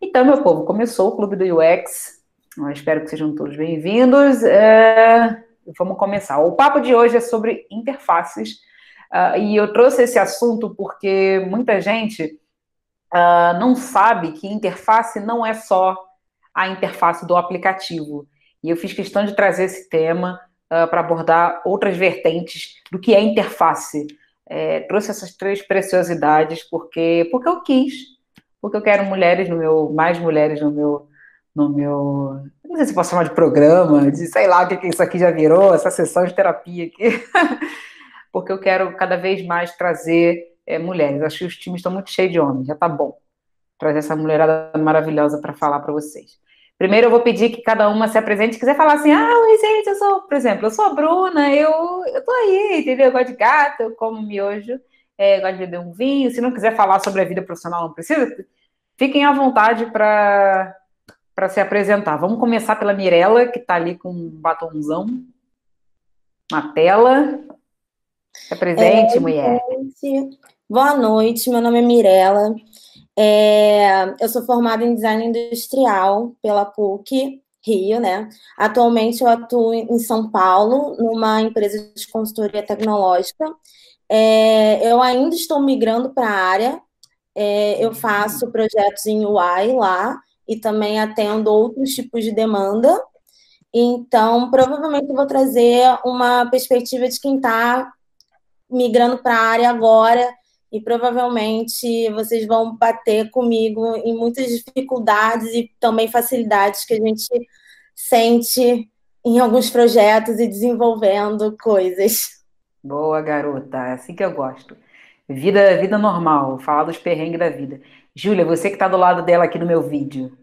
Então, meu povo, começou o Clube do UX. Eu espero que sejam todos bem-vindos. É... Vamos começar. O papo de hoje é sobre interfaces. Uh, e eu trouxe esse assunto porque muita gente uh, não sabe que interface não é só a interface do aplicativo. E eu fiz questão de trazer esse tema uh, para abordar outras vertentes do que é interface. É, trouxe essas três preciosidades porque, porque eu quis porque eu quero mulheres no meu, mais mulheres no meu, no meu, não sei se posso chamar de programa, de sei lá o que, que isso aqui já virou, essa sessão de terapia aqui, porque eu quero cada vez mais trazer é, mulheres. Acho que os times estão muito cheios de homens, já tá bom trazer essa mulherada maravilhosa para falar para vocês. Primeiro eu vou pedir que cada uma se apresente, se quiser falar assim, ah, oi gente, eu sou, por exemplo, eu sou a Bruna, eu, eu tô aí, entendeu? Eu gosto de gato, eu como miojo, é, gosta de beber um vinho. Se não quiser falar sobre a vida profissional, não precisa. Fiquem à vontade para se apresentar. Vamos começar pela Mirella, que está ali com um batonzão na tela. Se apresente, é, mulher. Gente. Boa noite, meu nome é Mirella. É, eu sou formada em design industrial pela PUC Rio, né? Atualmente eu atuo em São Paulo, numa empresa de consultoria tecnológica. É, eu ainda estou migrando para a área, é, eu faço projetos em UI lá e também atendo outros tipos de demanda. Então, provavelmente vou trazer uma perspectiva de quem está migrando para a área agora e provavelmente vocês vão bater comigo em muitas dificuldades e também facilidades que a gente sente em alguns projetos e desenvolvendo coisas. Boa, garota. É assim que eu gosto. Vida, vida normal, falar dos perrengues da vida. Júlia, você que está do lado dela aqui no meu vídeo,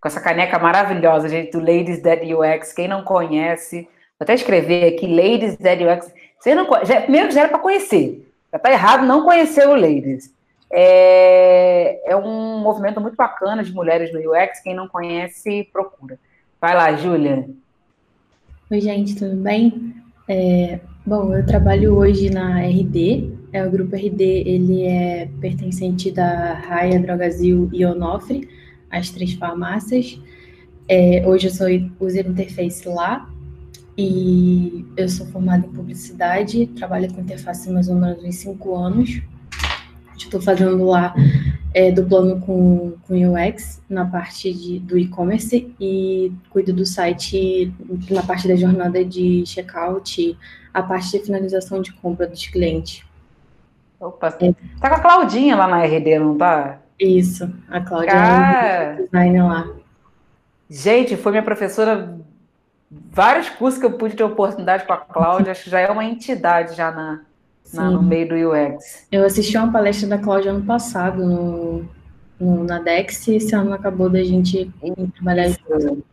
com essa caneca maravilhosa, gente, do Ladies Dead UX. Quem não conhece, vou até escrever aqui, Ladies Dead UX. Você não, já, primeiro já era para conhecer. Já está errado não conhecer o Ladies. É, é um movimento muito bacana de mulheres no UX. Quem não conhece, procura. Vai lá, Júlia. Oi, gente, tudo bem? É, bom, eu trabalho hoje na RD. É, o grupo RD ele é pertencente da Raia, Drogazil e Onofre, as três farmácias. É, hoje eu sou user interface lá e eu sou formada em publicidade, trabalho com interface mais ou menos uns cinco anos. Estou fazendo lá é, do plano com, com UX na parte de, do e-commerce e cuido do site na parte da jornada de checkout, a parte de finalização de compra dos clientes. Opa, é. tá com a Claudinha lá na RD, não tá? Isso, a Claudinha é designer lá. Gente, foi minha professora vários cursos que eu pude ter oportunidade com a Cláudia, acho que já é uma entidade já na, na, no meio do UX. Eu assisti uma palestra da Cláudia ano passado no, no, na Dex e esse ano acabou da gente trabalhar junto.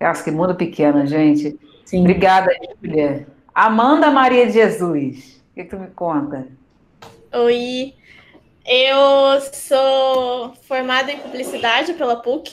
Acho que mundo pequeno, gente. Sim. Obrigada, Júlia. Amanda Maria de Jesus, o que tu me conta? Oi, eu sou formada em publicidade pela PUC,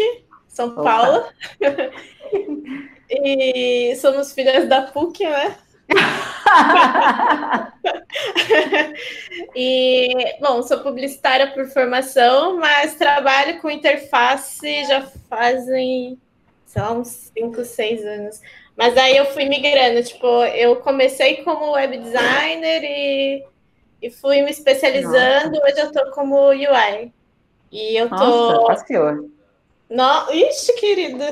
São. Paulo. e somos filhas da PUC, né? e, bom, sou publicitária por formação, mas trabalho com interface já fazem, sei lá, uns 5, 6 anos. Mas aí eu fui migrando, tipo, eu comecei como web designer e, e fui me especializando, Nossa. hoje eu tô como UI. E eu tô. Nossa, passeou. No... Ixi, querida,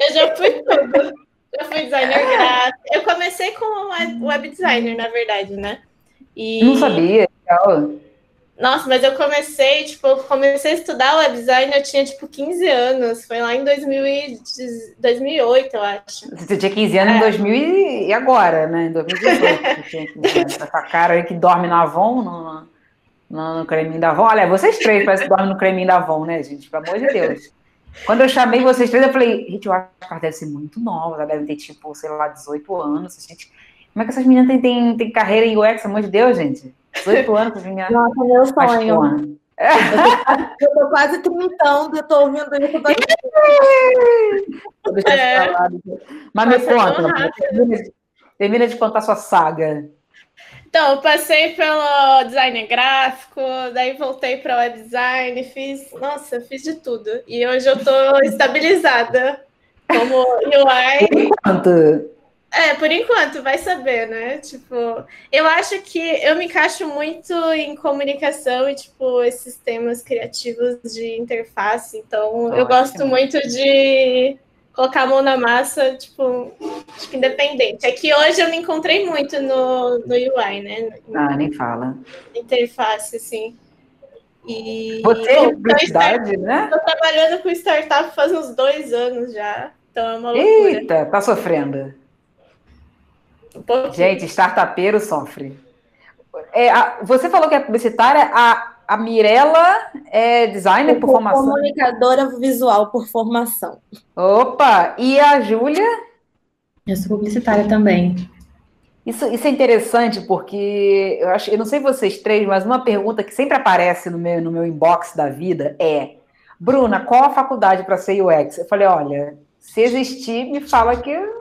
eu já fui tudo. Eu fui designer gráfico. Eu comecei como web designer, na verdade, né? E... Não sabia, legal. Nossa, mas eu comecei, tipo, comecei a estudar web design, eu tinha, tipo, 15 anos. Foi lá em 2000 e... 2008, eu acho. Você tinha 15 anos é. em 2000 e agora, né? Em 2018. Essa cara aí que dorme na Avon, no, no, no creminho da Avon. Olha, vocês três parecem que dormem no creminho da Avon, né, gente? Pelo amor de Deus. Quando eu chamei vocês três, eu falei, gente, eu acho que ela deve ser muito nova, ela deve ter, tipo, sei lá, 18 anos. Gente, como é que essas meninas têm, têm, têm carreira em UX, pelo amor de Deus, gente? 18 anos, essas meninas. Nossa, meu sonho. Eu tô quase trintando, eu tô ouvindo isso. Deixando é. Mas me conta, termina, termina de contar sua saga. Então, eu passei pelo design gráfico, daí voltei para web design, fiz, nossa, fiz de tudo. E hoje eu estou estabilizada como UI. Por enquanto. É, por enquanto, vai saber, né? Tipo, eu acho que eu me encaixo muito em comunicação e, tipo, esses temas criativos de interface. Então, eu gosto muito de colocar a mão na massa, tipo, que independente. É que hoje eu me encontrei muito no, no UI, né? Ah, nem fala. Interface, assim. E, Você é publicidade, né? Estou trabalhando com startup faz uns dois anos já. Então é uma loucura. Eita, tá sofrendo. Um Gente, startupeiro sofre. É, a, você falou que é publicitária, a, a Mirella é designer por, por formação? Comunicadora visual por formação. Opa! E a Júlia? Eu sou publicitária também. Isso, isso é interessante porque eu acho, eu não sei vocês três, mas uma pergunta que sempre aparece no meu, no meu inbox da vida é: Bruna, qual a faculdade para ser UX? Eu falei, olha, se existir, me fala que eu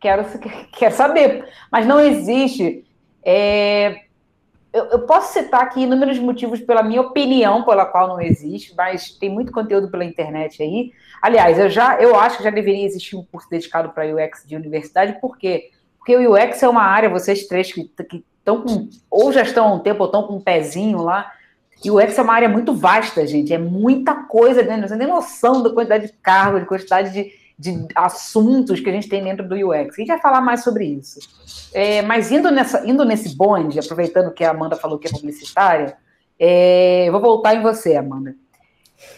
quero, quero saber. Mas não existe. É, eu, eu, posso citar aqui inúmeros motivos pela minha opinião pela qual não existe, mas tem muito conteúdo pela internet aí. Aliás, eu já eu acho que já deveria existir um curso dedicado para UX de universidade, por quê? Porque o UX é uma área, vocês três que estão com, ou já estão há um tempo, ou estão com um pezinho lá, e o UX é uma área muito vasta, gente, é muita coisa dentro, você não tem noção da quantidade de cargo, de quantidade de, de assuntos que a gente tem dentro do UX. A gente vai falar mais sobre isso. É, mas indo, nessa, indo nesse bonde, aproveitando que a Amanda falou que é publicitária, é, vou voltar em você, Amanda.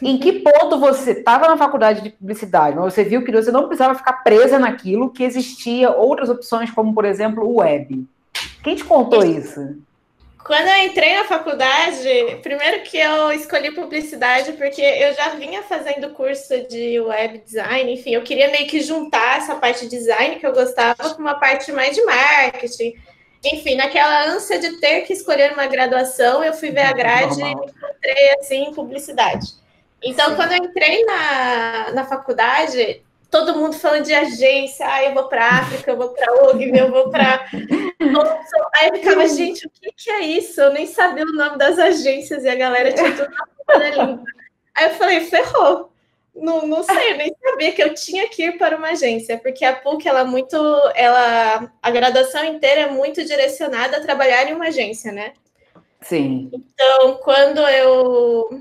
Em que ponto você estava na faculdade de publicidade, mas você viu que você não precisava ficar presa naquilo, que existia outras opções, como, por exemplo, o web? Quem te contou isso? Quando eu entrei na faculdade, primeiro que eu escolhi publicidade porque eu já vinha fazendo curso de web design, enfim, eu queria meio que juntar essa parte de design que eu gostava com uma parte mais de marketing. Enfim, naquela ânsia de ter que escolher uma graduação, eu fui ver a grade Normal. e encontrei assim publicidade. Então, Sim. quando eu entrei na, na faculdade, todo mundo falando de agência, ah, eu vou para África, eu vou para OGV, eu vou para. Aí eu ficava, gente, o que, que, é isso? Eu nem sabia o nome das agências e a galera tinha tudo na língua. Aí eu falei, ferrou. Não, não sei, eu nem sabia que eu tinha que ir para uma agência, porque a PUC ela é muito, ela, a graduação inteira é muito direcionada a trabalhar em uma agência, né? Sim. Então, quando eu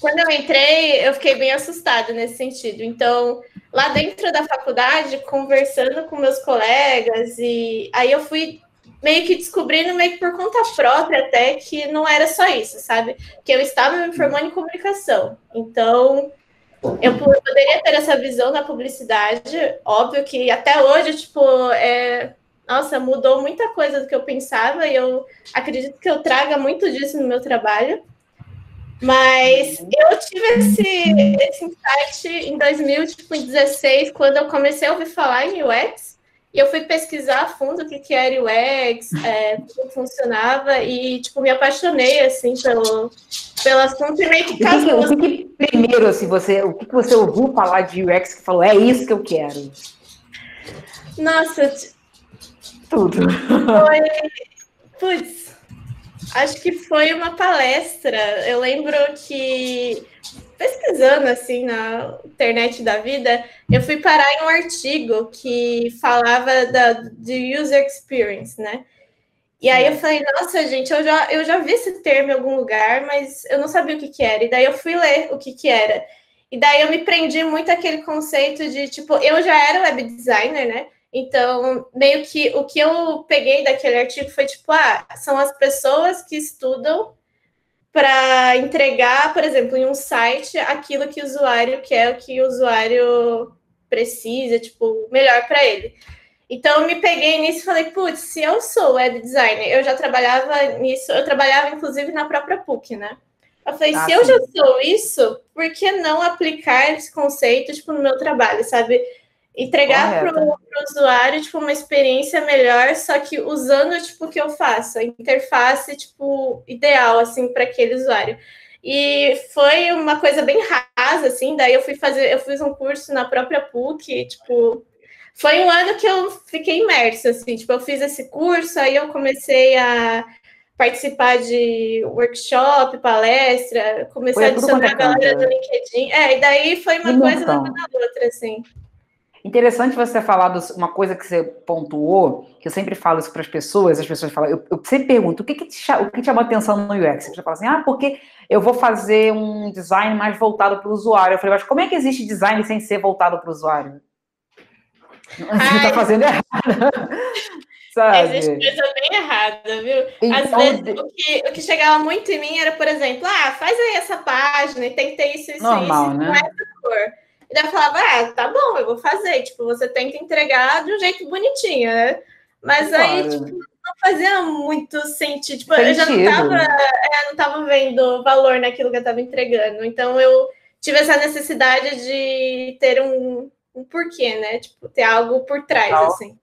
quando eu entrei, eu fiquei bem assustada nesse sentido. Então, lá dentro da faculdade, conversando com meus colegas, e aí eu fui meio que descobrindo, meio que por conta própria, até que não era só isso, sabe? Que eu estava me formando em comunicação. Então, eu poderia ter essa visão da publicidade. Óbvio que até hoje, tipo, é. Nossa, mudou muita coisa do que eu pensava e eu acredito que eu traga muito disso no meu trabalho. Mas eu tive esse, esse insight em 2016, quando eu comecei a ouvir falar em UX, e eu fui pesquisar a fundo o que, que era UX, é, como funcionava, e tipo, me apaixonei assim pelo, pelo assunto e meio que casou. O que, que, primeiro, assim, você, o que, que você ouviu falar de UX que falou, é isso que eu quero? Nossa, tudo. Foi. Putz, Acho que foi uma palestra. Eu lembro que pesquisando assim na internet da vida, eu fui parar em um artigo que falava da de user experience, né? E aí eu falei, nossa, gente, eu já, eu já vi esse termo em algum lugar, mas eu não sabia o que, que era. E daí eu fui ler o que, que era. E daí eu me prendi muito aquele conceito de, tipo, eu já era web designer, né? Então, meio que o que eu peguei daquele artigo foi tipo, ah, são as pessoas que estudam para entregar, por exemplo, em um site aquilo que o usuário quer, o que o usuário precisa, tipo, melhor para ele. Então, eu me peguei nisso e falei, putz, se eu sou web designer, eu já trabalhava nisso, eu trabalhava inclusive na própria PUC, né? Eu falei, ah, se sim. eu já sou isso, por que não aplicar esse conceito, tipo, no meu trabalho, sabe? Entregar para o usuário tipo uma experiência melhor, só que usando tipo o que eu faço, a interface tipo ideal assim para aquele usuário. E foi uma coisa bem rasa assim, daí eu fui fazer, eu fiz um curso na própria PUC, tipo, foi um ano que eu fiquei imersa, assim, tipo, eu fiz esse curso, aí eu comecei a participar de workshop, palestra, comecei a adicionar a galera do LinkedIn. É, e daí foi uma coisa levando a outra, assim. Interessante você falar uma coisa que você pontuou, que eu sempre falo isso para as pessoas, as pessoas falam, eu, eu sempre pergunto, o que, que, te, o que te chamou atenção no UX? Você fala assim, ah, porque eu vou fazer um design mais voltado para o usuário. Eu falei, mas como é que existe design sem ser voltado para o usuário? Você está fazendo errado. Sabe? Existe coisa bem errada, viu? Então, Às vezes, o que, o que chegava muito em mim era, por exemplo, ah, faz aí essa página e tem que ter isso, isso, Normal, isso, né? não é cor. E daí eu falava, ah, tá bom, eu vou fazer. Tipo, você tenta entregar de um jeito bonitinho, né? Mas claro. aí, tipo, não fazia muito sentido. Tipo, sentido. eu já não tava, é, não tava vendo valor naquilo que eu tava entregando. Então eu tive essa necessidade de ter um, um porquê, né? Tipo, ter algo por trás, Legal. assim.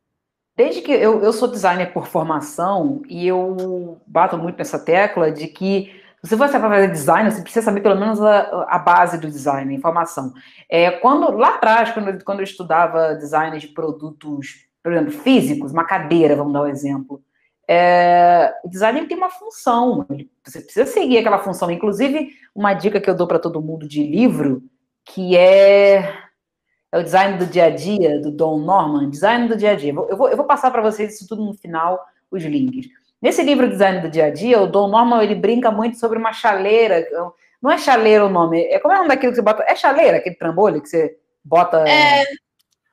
Desde que eu, eu sou designer por formação e eu bato muito nessa tecla de que se você vai fazer design, você precisa saber pelo menos a, a base do design, a informação. É, quando, lá atrás, quando, quando eu estudava design de produtos, por exemplo, físicos, uma cadeira, vamos dar um exemplo, é, o design tem uma função, você precisa seguir aquela função. Inclusive, uma dica que eu dou para todo mundo de livro, que é, é o design do dia a dia, do Don Norman, design do dia a dia. Eu vou, eu vou passar para vocês isso tudo no final, os links. Nesse livro Design do Dia a Dia, o Don Norman ele brinca muito sobre uma chaleira. Não é chaleira o nome, é como é o nome daquilo que você bota? É chaleira, aquele trambolho que você bota. É...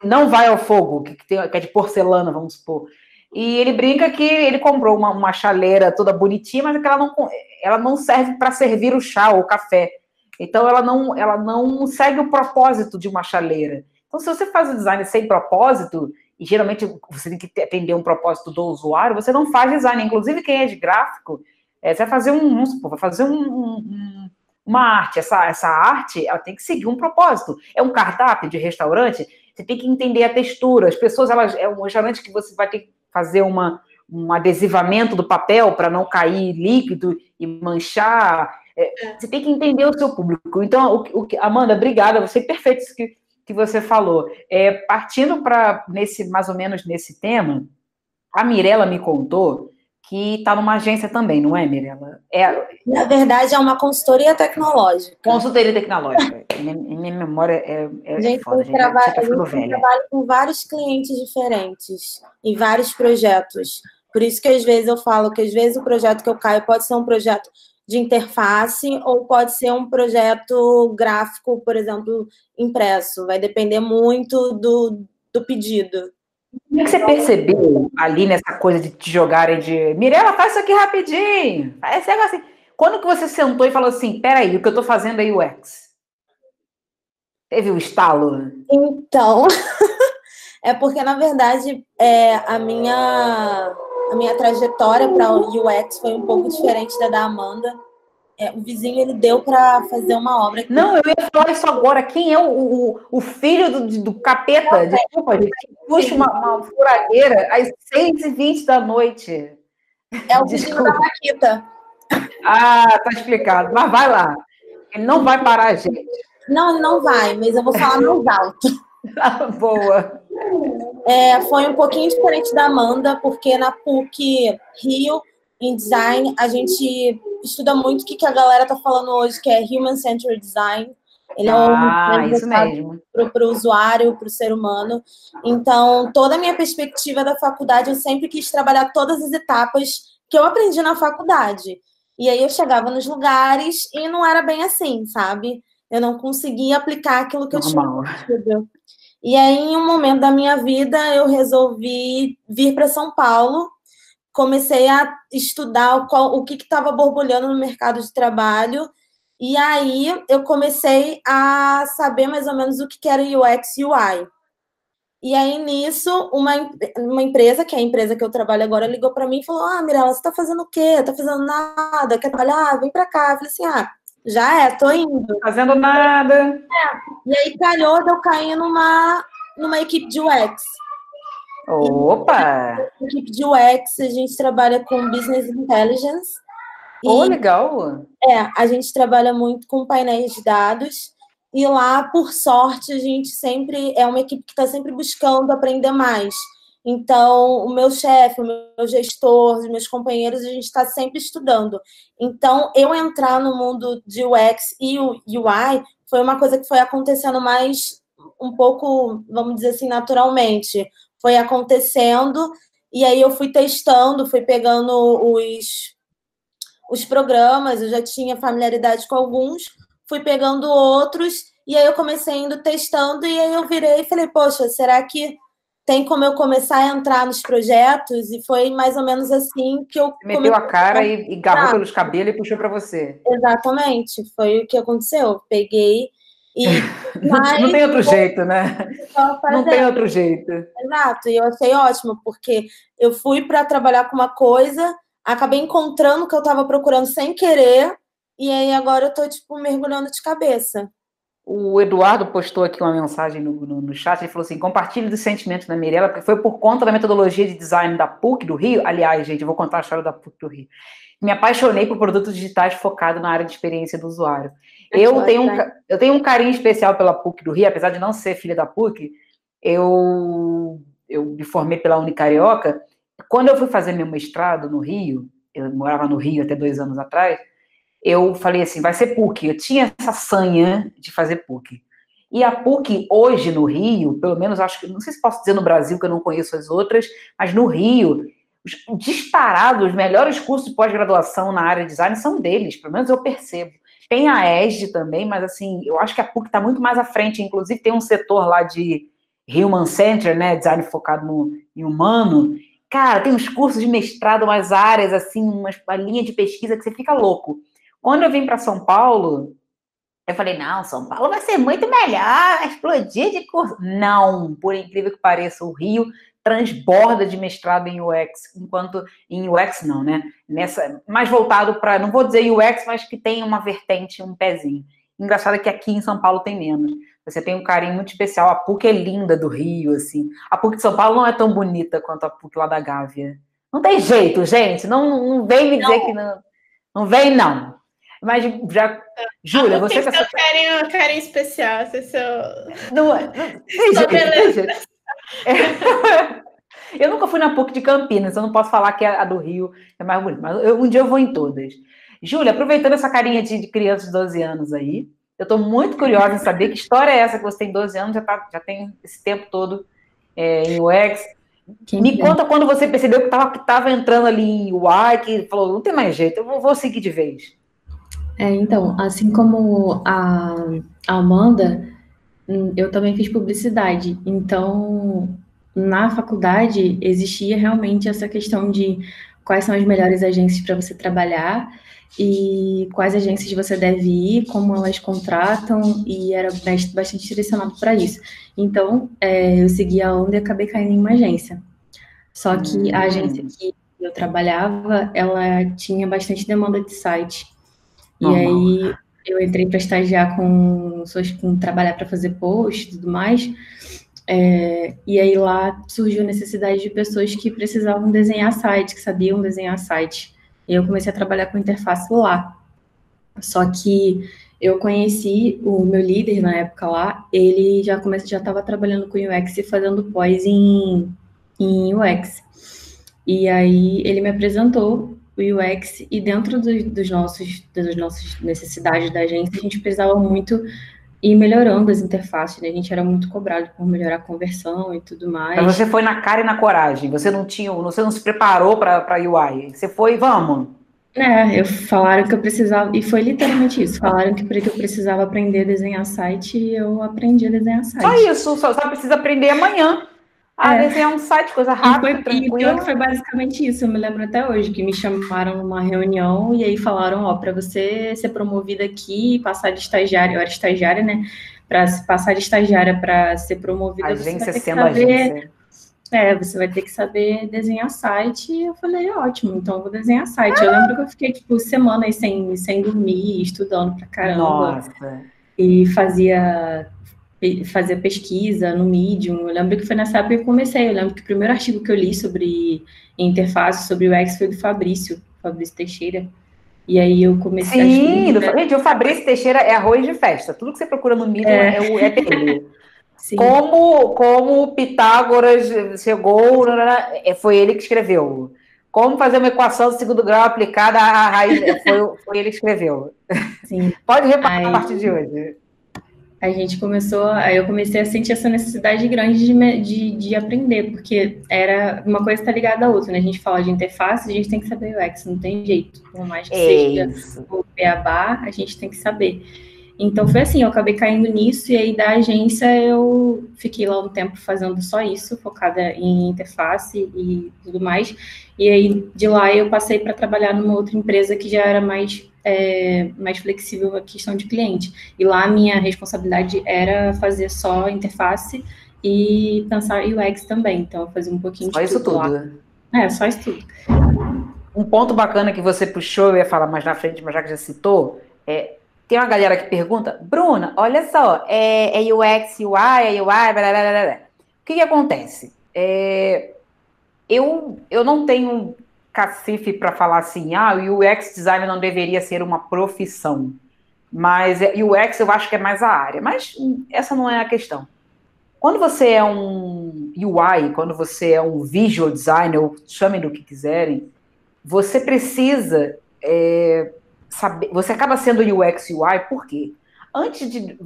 Não vai ao fogo, que, tem, que é de porcelana, vamos supor. E ele brinca que ele comprou uma, uma chaleira toda bonitinha, mas que ela não, ela não serve para servir o chá ou o café. Então ela não, ela não segue o propósito de uma chaleira. Então, se você faz o design sem propósito, e geralmente você tem que atender um propósito do usuário, você não faz design. Inclusive, quem é de gráfico, é, você vai fazer um, vai fazer um, um, uma arte. Essa, essa arte, ela tem que seguir um propósito. É um cardápio de restaurante, você tem que entender a textura. As pessoas, elas, é um restaurante que você vai ter que fazer uma, um adesivamento do papel para não cair líquido e manchar. É, é, você tem que entender o seu público. Então, o, o, Amanda, obrigada, você é perfeito isso que que você falou. É, partindo para nesse mais ou menos nesse tema, a Mirella me contou que está numa agência também, não é, Mirella? É, Na verdade, é uma consultoria tecnológica. Consultoria tecnológica. minha, minha memória é, é a gente foda, gente, tá a gente trabalha com vários clientes diferentes, em vários projetos. Por isso que às vezes eu falo que às vezes o projeto que eu caio pode ser um projeto de interface ou pode ser um projeto gráfico, por exemplo, impresso. Vai depender muito do, do pedido. O que você percebeu ali nessa coisa de te jogarem de Mirela, faz isso aqui rapidinho. Esse assim. Quando que você sentou e falou assim, peraí, o que eu tô fazendo é UX? Teve um estalo? Então, é porque, na verdade, é, a minha a minha trajetória para o UX foi um pouco diferente da da Amanda. É, o vizinho ele deu para fazer uma obra. Aqui. Não, eu ia falar isso agora. Quem é o, o, o filho do, do capeta? É, Desculpa, gente. Puxa uma, uma furadeira às 6h20 da noite. É o vizinho da Paquita. Ah, tá explicado. Mas vai lá. Ele não vai parar a gente. Não, não vai, mas eu vou falar mais alto. Boa. É, foi um pouquinho diferente da Amanda, porque na PUC Rio, em design, a gente estuda muito o que, que a galera está falando hoje, que é Human Centered Design. Ele é um ah, isso mesmo. Para o usuário, para o ser humano. Então, toda a minha perspectiva da faculdade, eu sempre quis trabalhar todas as etapas que eu aprendi na faculdade. E aí eu chegava nos lugares e não era bem assim, sabe? Eu não conseguia aplicar aquilo que Normal. eu tinha e aí, em um momento da minha vida, eu resolvi vir para São Paulo. Comecei a estudar qual, o que estava borbulhando no mercado de trabalho. E aí, eu comecei a saber mais ou menos o que era UX e UI. E aí, nisso, uma, uma empresa, que é a empresa que eu trabalho agora, ligou para mim e falou: Ah, Mirella, você está fazendo o quê? Está fazendo nada? Quer trabalhar? Vem para cá. Eu falei assim: Ah, já é, tô indo. Fazendo nada. É. E aí calhou de eu cair numa, numa equipe de UX. Opa! E, equipe de UX, a gente trabalha com Business Intelligence. Oh, legal! É, a gente trabalha muito com painéis de dados. E lá, por sorte, a gente sempre é uma equipe que está sempre buscando aprender mais. Então, o meu chefe, o meu gestor, os meus companheiros, a gente está sempre estudando. Então, eu entrar no mundo de UX e UI foi uma coisa que foi acontecendo mais um pouco, vamos dizer assim, naturalmente. Foi acontecendo e aí eu fui testando, fui pegando os, os programas, eu já tinha familiaridade com alguns, fui pegando outros, e aí eu comecei indo testando, e aí eu virei e falei, poxa, será que tem como eu começar a entrar nos projetos? E foi mais ou menos assim que eu. Você meteu a cara e, e garrou pelos cabelos e puxou para você. Exatamente, foi o que aconteceu. Peguei e, mas, não tem outro jeito, né? Não tem outro jeito. Exato, e eu achei ótimo, porque eu fui para trabalhar com uma coisa, acabei encontrando o que eu estava procurando sem querer, e aí agora eu estou tipo, mergulhando de cabeça. O Eduardo postou aqui uma mensagem no, no, no chat, ele falou assim, compartilhe dos sentimentos da Mirella, porque foi por conta da metodologia de design da PUC do Rio, aliás, gente, eu vou contar a história da PUC do Rio, me apaixonei por produtos digitais focados na área de experiência do usuário. Eu tenho, um, eu tenho um carinho especial pela PUC do Rio, apesar de não ser filha da PUC, eu, eu me formei pela Unicarioca. Quando eu fui fazer meu mestrado no Rio, eu morava no Rio até dois anos atrás, eu falei assim, vai ser PUC. Eu tinha essa sanha de fazer PUC. E a PUC hoje no Rio, pelo menos acho que, não sei se posso dizer no Brasil, que eu não conheço as outras, mas no Rio, disparados, os melhores cursos de pós-graduação na área de design são deles, pelo menos eu percebo. Tem a ESD também, mas assim, eu acho que a PUC está muito mais à frente, inclusive tem um setor lá de Human Center, né, design focado no, em humano. Cara, tem uns cursos de mestrado, umas áreas, assim, uma linha de pesquisa que você fica louco. Quando eu vim para São Paulo, eu falei, não, São Paulo vai ser muito melhor, vai explodir de curso. Não, por incrível que pareça, o Rio transborda de mestrado em UX, enquanto em UX não, né? Nessa, mais voltado para, não vou dizer UX, mas que tem uma vertente, um pezinho. Engraçado é que aqui em São Paulo tem menos. Você tem um carinho muito especial. A PUC é linda do Rio, assim. A PUC de São Paulo não é tão bonita quanto a PUC lá da Gávea. Não tem jeito, gente. Não, não vem me dizer não. que não. Não vem, não. Mas já. Júlia, você. Tem seu carinho, carinho especial. Você seu... Não, não, tem jeito. É. Eu nunca fui na PUC de Campinas, eu não posso falar que a do Rio é mais bonita, mas eu, um dia eu vou em todas. Júlia, aproveitando essa carinha de, de criança de 12 anos aí, eu estou muito curiosa em saber que história é essa que você tem 12 anos, já, tá, já tem esse tempo todo é, em UX. Quem Me conta quando você percebeu que estava que tava entrando ali em UI, que falou, não tem mais jeito, eu vou, vou seguir de vez. É, então, assim como a, a Amanda, Hum, eu também fiz publicidade, então na faculdade existia realmente essa questão de quais são as melhores agências para você trabalhar e quais agências você deve ir, como elas contratam, e era bastante direcionado para isso. Então, é, eu segui a onda e acabei caindo em uma agência. Só que a agência hum. que eu trabalhava, ela tinha bastante demanda de site. E aí eu entrei para estagiar com pessoas com trabalhar para fazer post e tudo mais. É, e aí lá surgiu a necessidade de pessoas que precisavam desenhar site, que sabiam desenhar site. E eu comecei a trabalhar com interface lá. Só que eu conheci o meu líder na época lá, ele já comece, já estava trabalhando com UX e fazendo pós em, em UX. E aí ele me apresentou o UX e dentro do, dos nossos das nossas necessidades da agência a gente precisava muito ir melhorando as interfaces, né? A gente era muito cobrado por melhorar a conversão e tudo mais. Mas você foi na cara e na coragem. Você não tinha, você não se preparou para UI. Você foi, vamos. É, eu falaram que eu precisava, e foi literalmente isso. Falaram que eu precisava aprender a desenhar site e eu aprendi a desenhar site. Só isso, só, só precisa aprender amanhã. Ah, é. desenhar um site, coisa rápida, e foi, tranquila. E foi basicamente isso, eu me lembro até hoje, que me chamaram numa reunião e aí falaram, ó, para você ser promovida aqui, passar de estagiária, eu era estagiária, né, para passar de estagiária para ser promovida, agência você sendo saber, agência. É, você vai ter que saber desenhar site. E eu falei, ótimo, então eu vou desenhar site. Eu lembro que eu fiquei, tipo, semanas sem, sem dormir, estudando pra caramba. Nossa. E fazia fazer pesquisa no Medium. Eu lembro que foi nessa época que eu comecei. Eu lembro que o primeiro artigo que eu li sobre interface, sobre o UX, foi do Fabrício, Fabrício Teixeira. E aí eu comecei Sim, a gente, o Fabrício Teixeira é arroz de festa. Tudo que você procura no Medium é, é, é dele. Como, como Pitágoras chegou, é, foi ele que escreveu. Como fazer uma equação de segundo grau aplicada à raiz, foi, foi ele que escreveu. Sim. Pode reparar aí, a partir de hoje. A gente começou, aí eu comecei a sentir essa necessidade grande de, de, de aprender, porque era uma coisa está ligada à outra, né? A gente fala de interface, a gente tem que saber o UX, não tem jeito. Por mais que é seja o beabá, a gente tem que saber. Então foi assim, eu acabei caindo nisso e aí da agência eu fiquei lá um tempo fazendo só isso, focada em interface e tudo mais. E aí de lá eu passei para trabalhar numa outra empresa que já era mais é, mais flexível a questão de cliente. E lá a minha responsabilidade era fazer só interface e pensar UX também. Então eu fazia um pouquinho só de isso tudo. Lá. É, só isso tudo. Um ponto bacana que você puxou, eu ia falar mais na frente, mas já que já citou, é tem uma galera que pergunta, Bruna, olha só, é, é UX, UI, é UI, blá, blá, blá, blá. O que, que acontece? É, eu, eu não tenho cacife para falar assim, ah, o UX design não deveria ser uma profissão. Mas UX eu acho que é mais a área. Mas essa não é a questão. Quando você é um UI, quando você é um visual designer, ou chamem do que quiserem, você precisa é, saber, você acaba sendo UX UI por quê? Antes de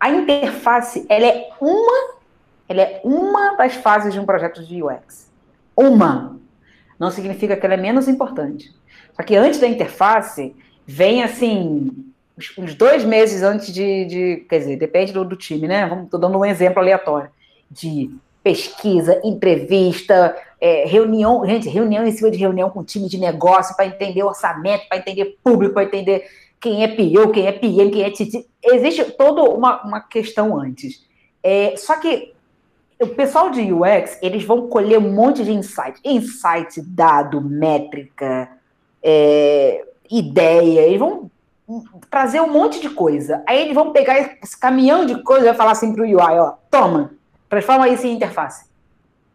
a interface, ela é uma, ela é uma das fases de um projeto de UX. Uma. Não significa que ela é menos importante. Só que antes da interface, vem assim, uns dois meses antes de, de quer dizer, depende do, do time, né? Tô dando um exemplo aleatório de pesquisa, entrevista, é, reunião, gente, reunião em cima de reunião com time de negócio para entender orçamento, para entender público, para entender quem é PO, quem é PM, quem é TT. Existe toda uma, uma questão antes. É, só que o pessoal de UX, eles vão colher um monte de insight. Insight, dado, métrica, é, ideia, eles vão trazer um monte de coisa. Aí eles vão pegar esse caminhão de coisa e falar assim para o UI, ó, toma, Transforma isso em interface.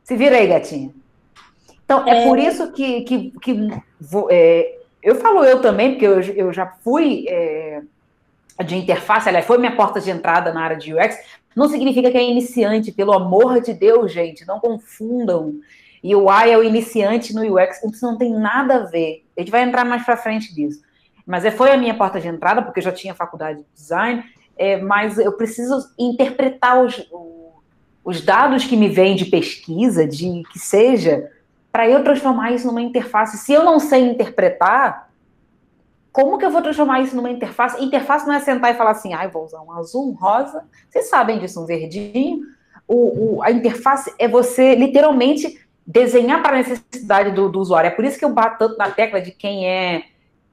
Se vira aí, gatinha. Então, é, é por isso que, que, que é, eu falo eu também, porque eu, eu já fui é, de interface, aliás, foi minha porta de entrada na área de UX. Não significa que é iniciante, pelo amor de Deus, gente, não confundam. E o UI é o iniciante no UX, isso não tem nada a ver. A gente vai entrar mais para frente disso. Mas é, foi a minha porta de entrada, porque eu já tinha faculdade de design, é, mas eu preciso interpretar os, os dados que me vêm de pesquisa, de que seja, para eu transformar isso numa interface. Se eu não sei interpretar, como que eu vou transformar isso numa interface? Interface não é sentar e falar assim, ah, vou usar um azul, um rosa. Vocês sabem disso, um verdinho. O, o, a interface é você literalmente desenhar para a necessidade do, do, usuário. É por isso que eu bato tanto na tecla de quem é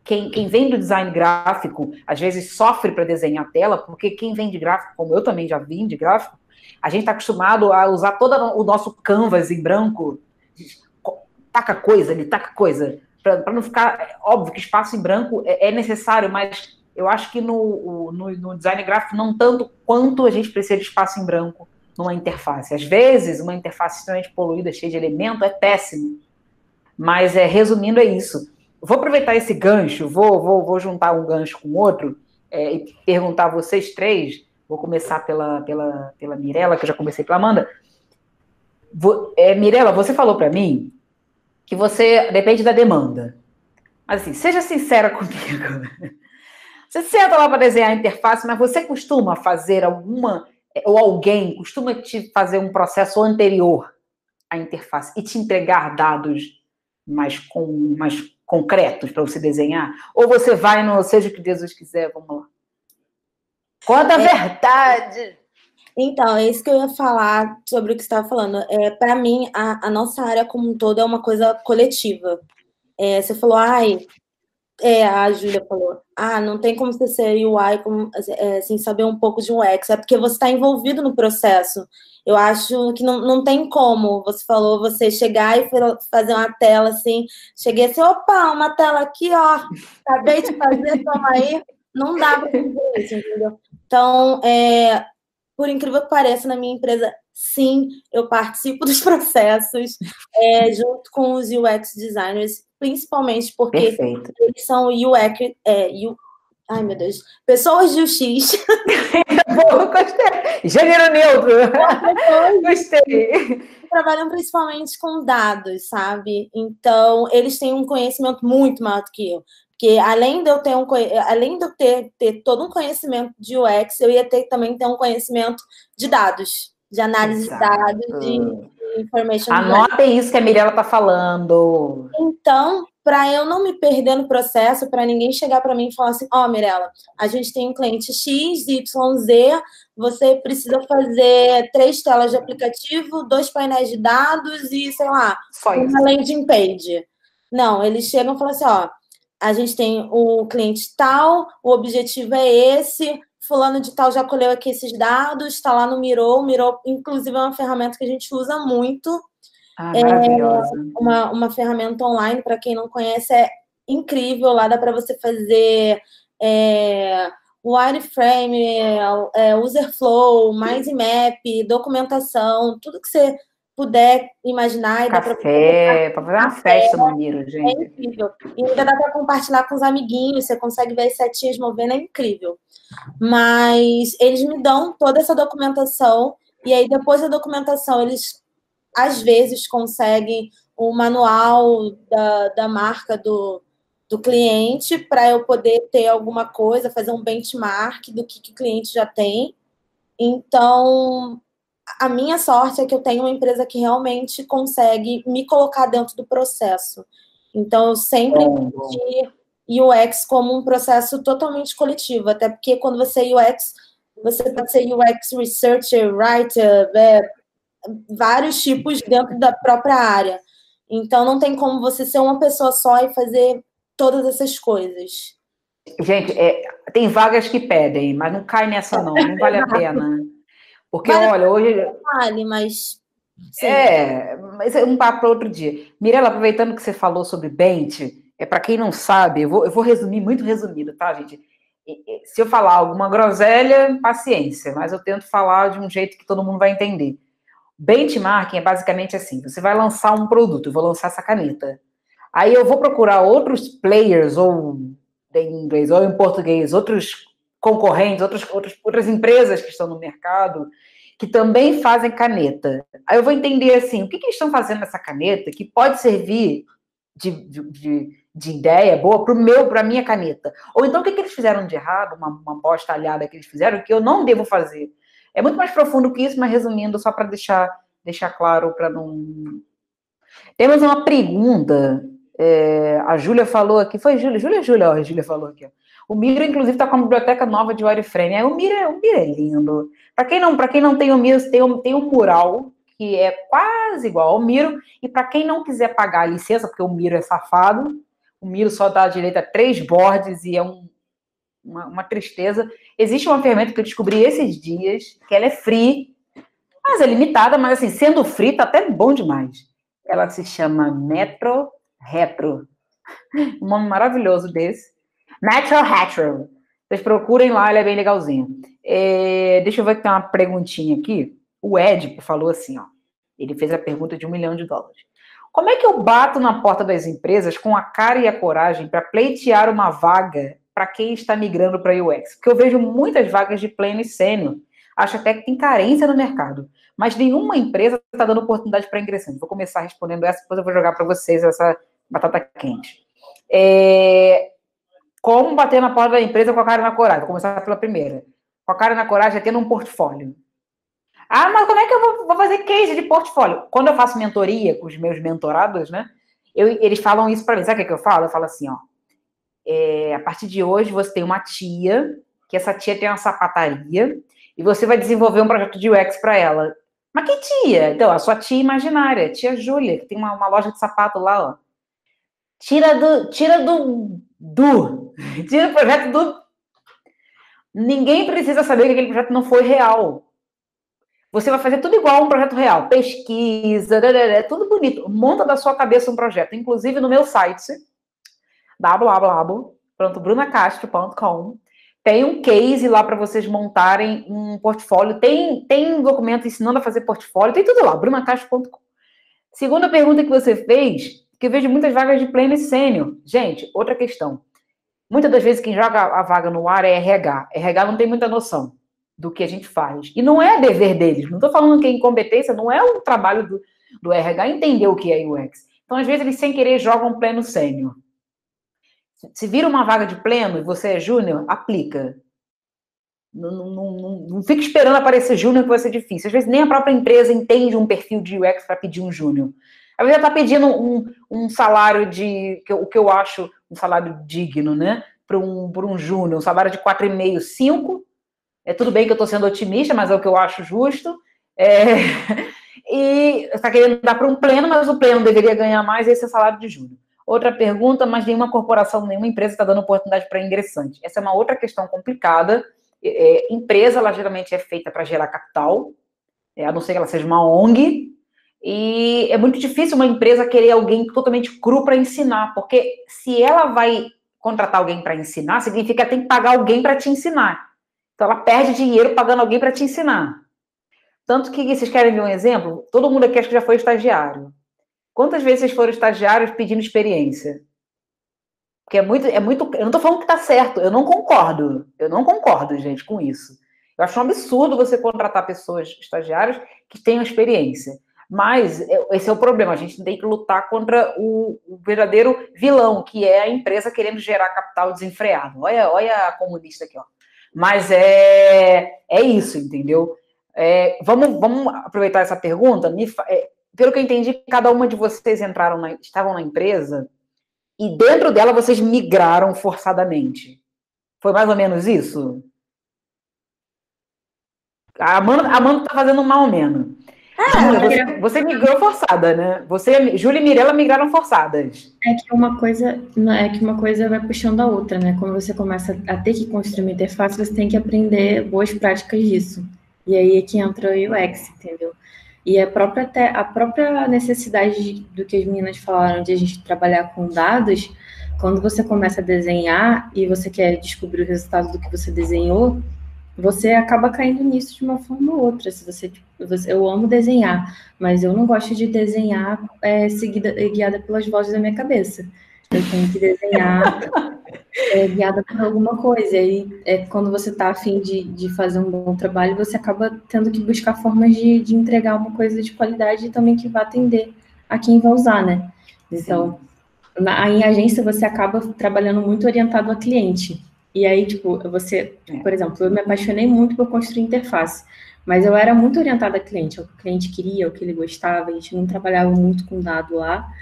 quem, quem vem do design gráfico, às vezes sofre para desenhar a tela, porque quem vem de gráfico, como eu também já vim de gráfico, a gente está acostumado a usar todo o nosso canvas em branco, taca coisa ali, taca coisa, para não ficar. Óbvio que espaço em branco é, é necessário, mas eu acho que no, no, no, design gráfico não tanto quanto a gente precisa de espaço em branco numa interface. Às vezes, uma interface extremamente poluída, cheia de elemento, é péssimo. Mas, é, resumindo, é isso. Vou aproveitar esse gancho, vou, vou, vou juntar um gancho com outro é, e perguntar a vocês três Vou começar pela, pela, pela Mirella, que eu já comecei pela Amanda. Vou, é, Mirella, você falou para mim que você depende da demanda. Mas assim, seja sincera comigo. Você senta lá para desenhar a interface, mas você costuma fazer alguma, ou alguém costuma te fazer um processo anterior à interface e te entregar dados mais, com, mais concretos para você desenhar? Ou você vai no seja o que Deus quiser, vamos lá? Conta a é, verdade. Então, é isso que eu ia falar sobre o que você estava falando. É, Para mim, a, a, nossa área como um todo é uma coisa coletiva. É, você falou, ai, é, a Júlia falou, ah, não tem como você ser UI como, é, sem saber um pouco de um X, é porque você está envolvido no processo. Eu acho que não, não tem como, você falou, você chegar e fazer uma tela assim, cheguei assim, opa, uma tela aqui, ó, acabei de fazer, toma aí. Não dá para fazer isso, entendeu? Então, é, por incrível que pareça, na minha empresa, sim, eu participo dos processos, é, junto com os UX designers, principalmente porque Perfeito. eles são UX, é, U, ai meu Deus, pessoas de UX. Gênero neutro. Gostei. Trabalham principalmente com dados, sabe? Então, eles têm um conhecimento muito maior do que eu. Porque além de eu ter um além de eu ter, ter todo um conhecimento de UX, eu ia ter também ter um conhecimento de dados, de análise Exato. de dados, de, de information. Anotem isso que a Mirella está falando. Então, para eu não me perder no processo, para ninguém chegar para mim e falar assim: Ó, oh, Mirella, a gente tem um cliente X, Y, Z, você precisa fazer três telas de aplicativo, dois painéis de dados e, sei lá, Só uma landing page. Não, eles chegam e falam assim: ó, a gente tem o cliente tal, o objetivo é esse, fulano de tal já colheu aqui esses dados, está lá no Miro, o Miro, inclusive, é uma ferramenta que a gente usa muito. Ah, maravilhosa. É uma, uma ferramenta online, para quem não conhece, é incrível, lá dá para você fazer é, wireframe, é, é, user flow, mind map, documentação, tudo que você puder imaginar. E Café, para fazer uma festa no Miro, é gente. É incrível. E ainda dá para compartilhar com os amiguinhos, você consegue ver as setinhas movendo, é incrível. Mas eles me dão toda essa documentação, e aí depois da documentação, eles às vezes conseguem o manual da, da marca do, do cliente para eu poder ter alguma coisa, fazer um benchmark do que, que o cliente já tem. Então, a minha sorte é que eu tenho uma empresa que realmente consegue me colocar dentro do processo. Então, eu sempre vi UX como um processo totalmente coletivo, até porque quando você é UX, você pode ser UX researcher, writer, é, vários tipos dentro da própria área. Então, não tem como você ser uma pessoa só e fazer todas essas coisas. Gente, é, tem vagas que pedem, mas não cai nessa não, não vale a pena. Porque, vale olha, hoje. Vale, mas. Sim. É, mas é um papo para outro dia. Mirela, aproveitando que você falou sobre Bent, é para quem não sabe, eu vou, eu vou resumir muito resumido, tá, gente? Se eu falar alguma groselha, paciência, mas eu tento falar de um jeito que todo mundo vai entender. Benchmarking é basicamente assim: você vai lançar um produto, eu vou lançar essa caneta. Aí eu vou procurar outros players, ou em inglês ou em português, outros concorrentes, outras, outras, outras empresas que estão no mercado, que também fazem caneta. Aí eu vou entender assim, o que, que eles estão fazendo nessa caneta que pode servir de, de, de ideia boa para meu, para minha caneta. Ou então o que, que eles fizeram de errado, uma, uma bosta alhada que eles fizeram, que eu não devo fazer. É muito mais profundo que isso, mas resumindo, só para deixar, deixar claro, para não. Temos uma pergunta. É, a Júlia falou aqui, foi Júlia, Júlia, Júlia, a Júlia falou aqui, ó. O Miro, inclusive, está com a biblioteca nova de wireframe. É, o, Miro, é, o Miro é lindo. Para quem não, para quem não tem o Miro, tem um, tem um mural que é quase igual ao Miro. E para quem não quiser pagar a licença, porque o Miro é safado, o Miro só dá direito a três bordes e é um, uma, uma, tristeza. Existe uma ferramenta que eu descobri esses dias, que ela é free, mas é limitada, mas assim, sendo free, tá até bom demais. Ela se chama Metro Retro. Um nome maravilhoso desse. Natural Hatchel. Vocês procurem lá, ele é bem legalzinho. É, deixa eu ver que tem uma perguntinha aqui. O Ed falou assim, ó. Ele fez a pergunta de um milhão de dólares. Como é que eu bato na porta das empresas com a cara e a coragem para pleitear uma vaga para quem está migrando para UX? Porque eu vejo muitas vagas de pleno e sênior. Acho até que tem carência no mercado. Mas nenhuma empresa está dando oportunidade para ingressante. Vou começar respondendo essa, depois eu vou jogar para vocês essa batata quente. É, como bater na porta da empresa com a cara na coragem? Vou começar pela primeira. Com a cara na coragem é tendo um portfólio. Ah, mas como é que eu vou, fazer case de portfólio? Quando eu faço mentoria com os meus mentorados, né? Eu, eles falam isso para mim. Sabe o que, eu falo? Eu falo assim, ó. É, a partir de hoje você tem uma tia, que essa tia tem uma sapataria, e você vai desenvolver um projeto de UX para ela. Mas que tia? Então, a sua tia imaginária, tia Júlia, que tem uma, uma loja de sapato lá, ó. Tira do, tira do, do, tira o projeto do. Ninguém precisa saber que aquele projeto não foi real. Você vai fazer tudo igual a um projeto real. Pesquisa, tudo bonito. Monta da sua cabeça um projeto. Inclusive no meu site, www.brunacastro.com, tem um case lá para vocês montarem um portfólio. Tem, tem um documento ensinando a fazer portfólio. Tem tudo lá, brunacastro.com. Segunda pergunta que você fez Porque eu vejo muitas vagas de pleno e sênior. Gente, outra questão. Muitas das vezes quem joga a vaga no ar é RH. RH não tem muita noção do que a gente faz. E não é dever deles. Não estou falando que é incompetência, não é o trabalho do, do RH entender o que é UX. Então, às vezes, eles sem querer jogam pleno sênior. Se vira uma vaga de pleno e você é júnior, aplica. Não, não, não, não fica esperando aparecer júnior que vai ser difícil. Às vezes nem a própria empresa entende um perfil de UX para pedir um júnior. Às vezes ela está pedindo um, um salário de, o que eu acho um salário digno, né? Para um, um júnior, um salário de 4,5, 5. É tudo bem que eu estou sendo otimista, mas é o que eu acho justo. É, e está querendo dar para um pleno, mas o pleno deveria ganhar mais, esse é salário de júnior. Outra pergunta, mas nenhuma corporação, nenhuma empresa está dando oportunidade para ingressante. Essa é uma outra questão complicada. É, empresa, ela geralmente é feita para gerar capital, é, a não ser que ela seja uma ONG, e é muito difícil uma empresa querer alguém totalmente cru para ensinar, porque se ela vai contratar alguém para ensinar, significa que tem que pagar alguém para te ensinar. Então ela perde dinheiro pagando alguém para te ensinar. Tanto que vocês querem ver um exemplo? Todo mundo aqui acho que já foi estagiário. Quantas vezes vocês foram estagiários pedindo experiência? Porque é muito, é muito. Eu não estou falando que está certo, eu não concordo. Eu não concordo, gente, com isso. Eu acho um absurdo você contratar pessoas estagiárias que tenham experiência. Mas é, esse é o problema, a gente tem que lutar contra o, o, verdadeiro vilão, que é a empresa querendo gerar capital desenfreado. Olha, olha a comunista aqui, ó. Mas é, é isso, entendeu? É, vamos, vamos aproveitar essa pergunta. Me, é, pelo que eu entendi, cada uma de vocês entraram na, estavam na empresa e dentro dela vocês migraram forçadamente. Foi mais ou menos isso? A Amanda, a tá fazendo mal menos. Ah, você, você, migrou forçada, né? Você, Júlia e Mirella migraram forçadas. É que uma coisa, é que uma coisa vai puxando a outra, né? Quando você começa a ter que construir uma interface, você tem que aprender boas práticas disso. E aí é que entra o UX, entendeu? E a própria, a própria necessidade do que as meninas falaram de a gente trabalhar com dados, quando você começa a desenhar e você quer descobrir o resultado do que você desenhou, você acaba caindo nisso de uma forma ou outra. Se você, você eu amo desenhar, mas eu não gosto de desenhar é, seguida, guiada pelas vozes da minha cabeça. Eu tenho que desenhar é, guiada por alguma coisa. E aí, é, quando você está afim de, de fazer um bom trabalho, você acaba tendo que buscar formas de, de entregar uma coisa de qualidade e também que vá atender a quem vai usar, né? Então, na, em agência, você acaba trabalhando muito orientado a cliente. E aí, tipo, você, é. por exemplo, eu me apaixonei muito por construir interface, mas eu era muito orientada a cliente, ao que o cliente queria, ao que ele gostava, a gente não trabalhava muito com dado lá.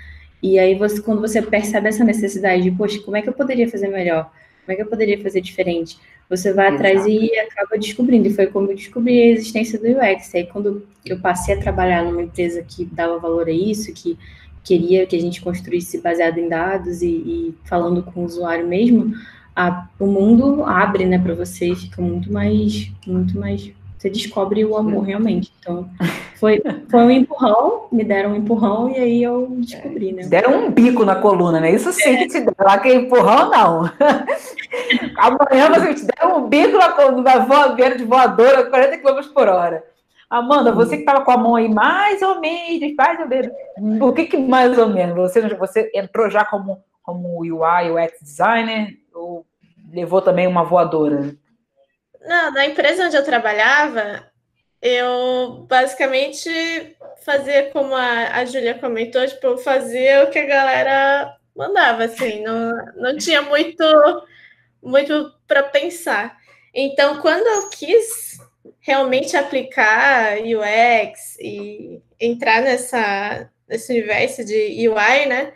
E aí, você, quando você percebe essa necessidade de, poxa, como é que eu poderia fazer melhor? Como é que eu poderia fazer diferente? Você vai Exato. atrás e acaba descobrindo. E foi como eu descobri a existência do UX. Aí, quando eu passei a trabalhar numa empresa que dava valor a isso, que queria que a gente construísse baseado em dados e, e falando com o usuário mesmo, a, o mundo abre, né, para você e fica muito mais, muito mais. Você descobre o amor realmente. Então, foi, foi um empurrão, me deram um empurrão e aí eu descobri, né? Deram um bico na coluna, né? Isso sim que te deram. Lá que é empurrão, não. Amanhã você te deram um bico na coluna, voadora de voadora, 40 km por hora. Amanda, você que estava com a mão aí mais ou menos, mais ou menos. Por que, que mais ou menos? Você, você entrou já como, como UI, UX designer? Ou levou também uma voadora? Não, na empresa onde eu trabalhava, eu basicamente fazia como a, a Júlia comentou, tipo, eu fazia o que a galera mandava, assim, não, não tinha muito, muito para pensar. Então, quando eu quis realmente aplicar UX e entrar nessa, nesse universo de UI, né,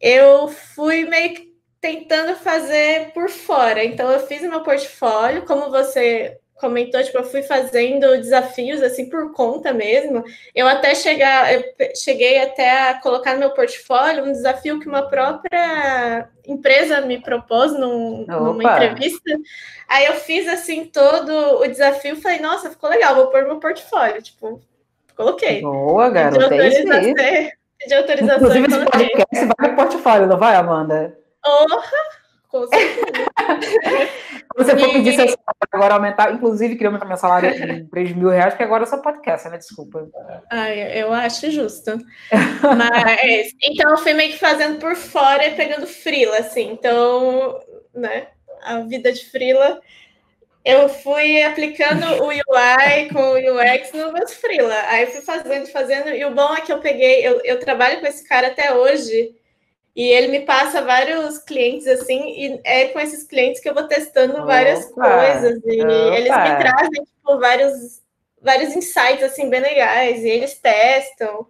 eu fui meio que tentando fazer por fora. Então, eu fiz meu portfólio, como você comentou, tipo, eu fui fazendo desafios assim por conta mesmo. Eu até chegar, eu cheguei até a colocar no meu portfólio um desafio que uma própria empresa me propôs num, numa entrevista. Aí eu fiz assim todo o desafio, falei, nossa, ficou legal, vou pôr no meu portfólio, tipo, coloquei. Boa, garota. De autorização, de autorização Inclusive, esse podcast vai no portfólio, não vai, Amanda? Honra, com certeza. Você for pedir seu salário agora aumentar, inclusive queria aumentar meu salário em 3 mil reais, porque agora eu sou podcast, né? Desculpa. Ai, eu acho justo. Mas, então eu fui meio que fazendo por fora e pegando frila, assim. Então, né, a vida de frila, eu fui aplicando o UI com o UX no meus frila. Aí eu fui fazendo, fazendo, e o bom é que eu peguei, eu, eu trabalho com esse cara até hoje, e ele me passa vários clientes assim, e é com esses clientes que eu vou testando Opa. várias coisas. E Opa. eles me trazem tipo, vários, vários insights assim bem legais, e eles testam.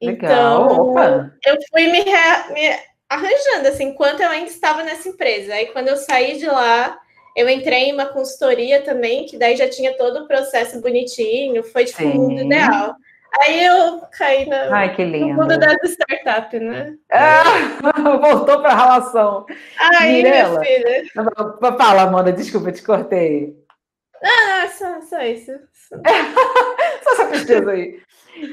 Legal. Então, Opa. eu fui me, me arranjando assim, enquanto eu ainda estava nessa empresa. Aí quando eu saí de lá, eu entrei em uma consultoria também, que daí já tinha todo o processo bonitinho, foi tipo Sim. mundo ideal. Aí eu caí na, Ai, que lindo. no mundo das startups, né? Ah, voltou para a relação. Ai, Mirela, minha filha. Fala, Amanda, desculpa, te cortei. Ah, só, só isso. só essa tristeza aí.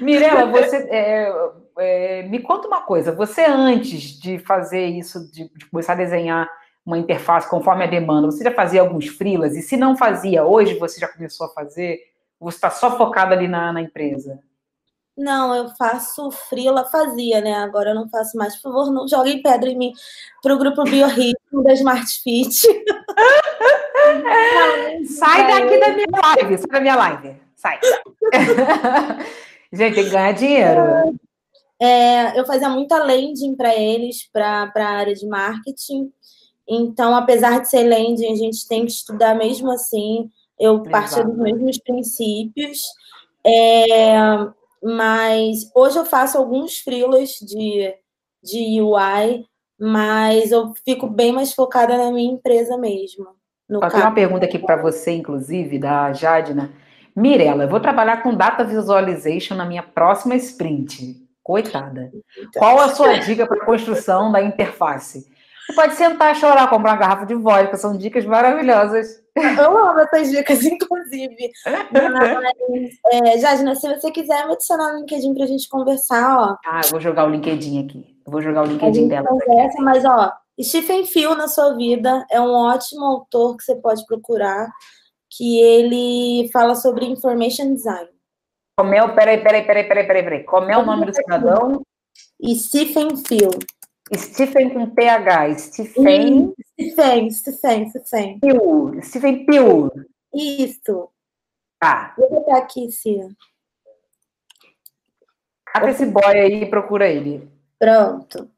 Mirela, você é, é, me conta uma coisa. Você antes de fazer isso, de, de, começar a desenhar uma interface conforme a demanda, você já fazia alguns freelas? E se não fazia, hoje você já começou a fazer? Você está só focado ali na, na empresa? Não, eu faço frila, fazia, né? Agora eu não faço mais. Por favor, não joguem pedra em mim para o grupo Biorritmo da Smart Fit. sai daqui da minha live, sai da minha live. Sai. Gente, tem que ganhar dinheiro. É, eu fazia muita landing para eles, para a área de marketing. Então, apesar de ser landing, a gente tem que estudar mesmo assim. Eu partia dos mesmos princípios. É, mas hoje eu faço alguns freelas de, de UI, mas eu fico bem mais focada na minha empresa mesmo. No Tem uma pergunta aqui para você, inclusive, da Jadna. Mirela, eu vou trabalhar com Data Visualization na minha próxima sprint. Coitada. Qual a sua dica para a construção da interface? Você pode sentar, chorar, comprar uma garrafa de vodka, são dicas maravilhosas. Eu amo essas dicas, inclusive. Mas, é, Jadina, se você quiser me adicionar no LinkedIn pra gente conversar, ó. Ah, eu vou jogar o LinkedIn aqui. Eu vou jogar o LinkedIn dela. Conversa, mas, ó, Stephen Phil na sua vida é um ótimo autor que você pode procurar, que ele fala sobre information design. Como é o. Peraí, peraí, peraí, peraí, peraí, peraí. Como é o nome do cidadão? Stephen Phil. Stephen com PH. Stephen. Stephen, Stephen, Stephen. Piu. Stephen Piu. Isso. Tá. Vou botar aqui, Cia. Cata esse boy aí e procura ele. Pronto.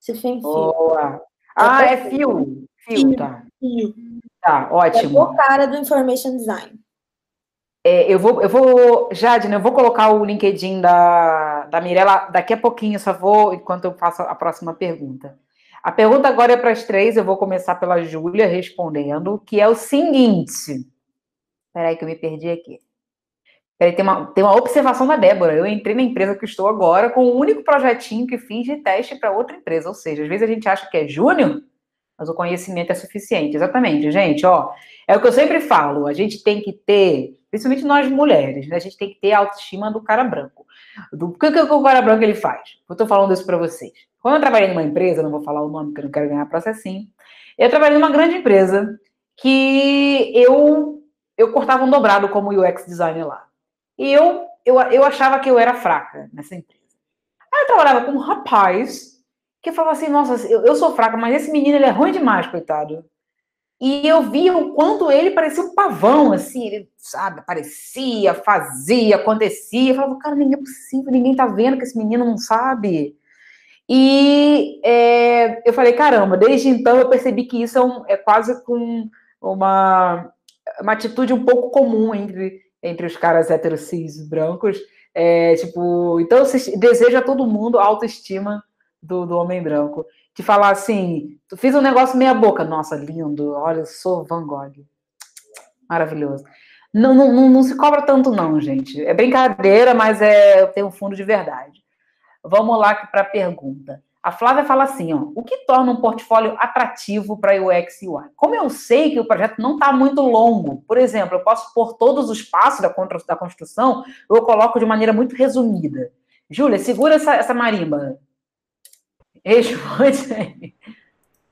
Stephen. Boa. Ah, é Fio. Fio, tá. Fio. Tá, ótimo. É o cara do Information Design. É, eu vou, eu vou, Jadne, eu vou colocar o LinkedIn da, da Mirella daqui a pouquinho, só vou, enquanto eu faço a próxima pergunta. A pergunta agora é para as três, eu vou começar pela Júlia respondendo, que é o seguinte. Espera aí que eu me perdi aqui. Peraí, tem uma, tem uma observação da Débora. Eu entrei na empresa que estou agora com o único projetinho que fiz de teste para outra empresa. Ou seja, às vezes a gente acha que é júnior, mas o conhecimento é suficiente. Exatamente, gente, ó. É o que eu sempre falo, a gente tem que ter, principalmente nós mulheres, né? A gente tem que ter a autoestima do cara branco. Do que, que o cara branco ele faz? Eu tô falando isso para vocês. Quando eu trabalhei numa empresa, não vou falar o nome porque eu não quero ganhar processinho. Eu trabalhei numa grande empresa que eu eu cortava um dobrado como UX designer lá. E eu, eu, eu achava que eu era fraca nessa empresa. Aí eu trabalhava com um rapaz que falava assim, nossa, eu, eu sou fraca, mas esse menino ele é ruim demais, coitado. E eu via o quanto ele parecia um pavão, assim, ele, sabe, aparecia, fazia, acontecia. Eu falava, cara, ninguém é possível, ninguém tá vendo que esse menino não sabe. E é, eu falei, caramba, desde então eu percebi que isso é, um, é quase com uma, uma atitude um pouco comum entre, entre os caras heterocis brancos. É, tipo, então eu desejo a todo mundo autoestima do, do homem branco de falar assim, fiz um negócio meia boca, nossa, lindo, olha, eu sou Van Gogh. Maravilhoso. Não, não, não, não se cobra tanto não, gente. É brincadeira, mas é, tem um fundo de verdade. Vamos lá para a pergunta. A Flávia fala assim, ó, o que torna um portfólio atrativo para UX e UI? Como eu sei que o projeto não está muito longo, por exemplo, eu posso pôr todos os passos da, da construção, eu coloco de maneira muito resumida. Júlia, segura essa, essa marimba. Responde aí.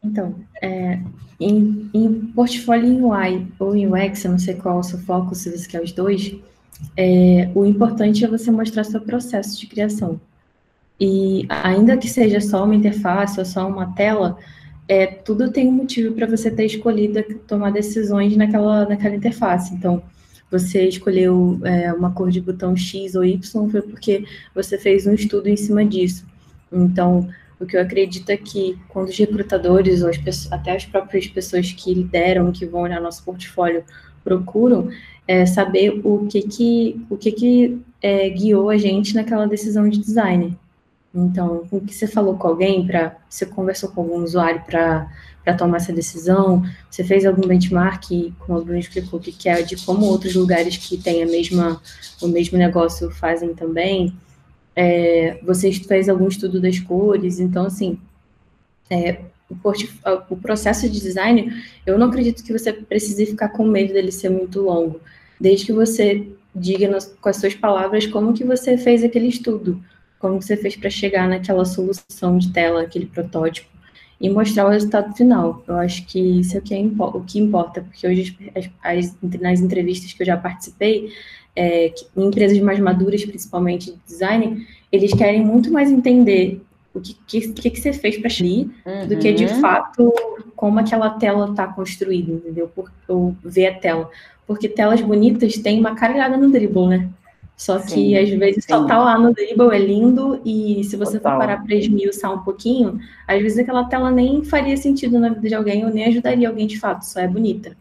Então, é, em, em portfólio em UI ou em UX, eu não sei qual é o seu foco, se você quer os dois, é, o importante é você mostrar seu processo de criação. E ainda que seja só uma interface ou só uma tela, é, tudo tem um motivo para você ter escolhido tomar decisões naquela, naquela interface. Então, você escolheu é, uma cor de botão X ou Y foi porque você fez um estudo em cima disso. Então, o que eu acredito é que quando os recrutadores, ou as, até as próprias pessoas que lideram, que vão olhar nosso portfólio, procuram é, saber o que que, o que, que é, guiou a gente naquela decisão de design. Então, o que você falou com alguém, para você conversou com algum usuário para tomar essa decisão, você fez algum benchmark, como o Bruno explicou, que é de como outros lugares que têm a mesma, o mesmo negócio fazem também, é, você fez algum estudo das cores, então, assim, é, o, o, processo de design, eu não acredito que você precise ficar com medo dele ser muito longo, desde que você diga nas, com as suas palavras como que você fez aquele estudo, como você fez para chegar naquela solução de tela, aquele protótipo, e mostrar o resultado final. Eu acho que isso é o que, é, o que importa, porque hoje as, as, nas entrevistas que eu já participei, é, em empresas mais maduras, principalmente de design, eles querem muito mais entender o que, que, que você fez para ali uhum. do que de uhum. fato como aquela tela está construída, entendeu? Por, ou ver a tela. Porque telas bonitas têm uma caralhada no dribble, né? Só que sim, às vezes sim. só tá lá no dribble, é lindo, e se você Total. for parar para esmiuçar um pouquinho, às vezes aquela tela nem faria sentido na vida de alguém ou nem ajudaria alguém de fato, só é bonita.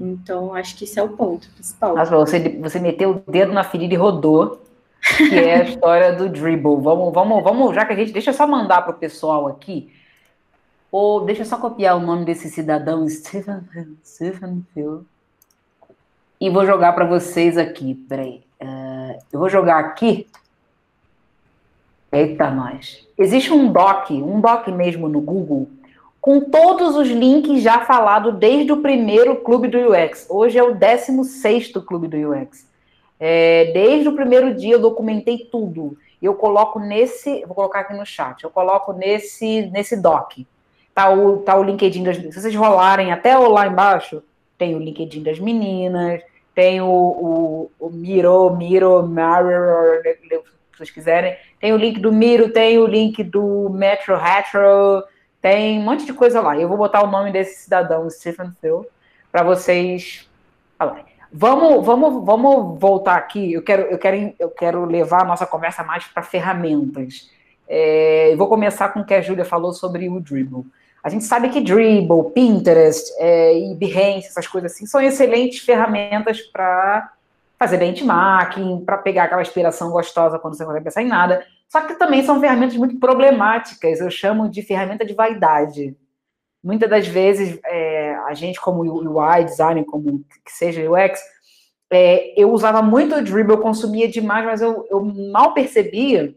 Então, acho que esse é o ponto principal. Mas você, você meteu o dedo na ferida e rodou, que é a história do dribble. Vamos, vamos, vamos, já que a gente. Deixa eu só mandar para o pessoal aqui. Ou deixa eu só copiar o nome desse cidadão, Stephen, Stephen Phil. E vou jogar para vocês aqui. Peraí. Uh, eu vou jogar aqui. Eita, nós. Existe um doc, um doc mesmo no Google, com todos os links já falados desde o primeiro clube do UX. Hoje é o 16 clube do UX. É, desde o primeiro dia eu documentei tudo. Eu coloco nesse, vou colocar aqui no chat, eu coloco nesse, nesse doc. Tá o, tá o LinkedIn das Se vocês rolarem até lá embaixo, tem o LinkedIn das meninas, tem o, o, o Miro, Miro, Mario, se vocês quiserem. Tem o link do Miro, tem o link do Metro Retro, tem um monte de coisa lá. Eu vou botar o nome desse cidadão, Stephen Phil, para vocês. Vamos, vamos, vamos voltar aqui. Eu quero, eu quero, eu quero levar a nossa conversa mais para ferramentas. É, vou começar com o que a Júlia falou sobre o Dribble. A gente sabe que Dribble, Pinterest é, e Behance, essas coisas assim, são excelentes ferramentas para fazer benchmarking, para pegar aquela inspiração gostosa quando você não vai pensar em nada. Só que também são ferramentas muito problemáticas, eu chamo de ferramenta de vaidade. Muitas das vezes, é, a gente, como UI, designer, como que seja UX, é, eu usava muito o Dribble, eu consumia demais, mas eu, eu mal percebia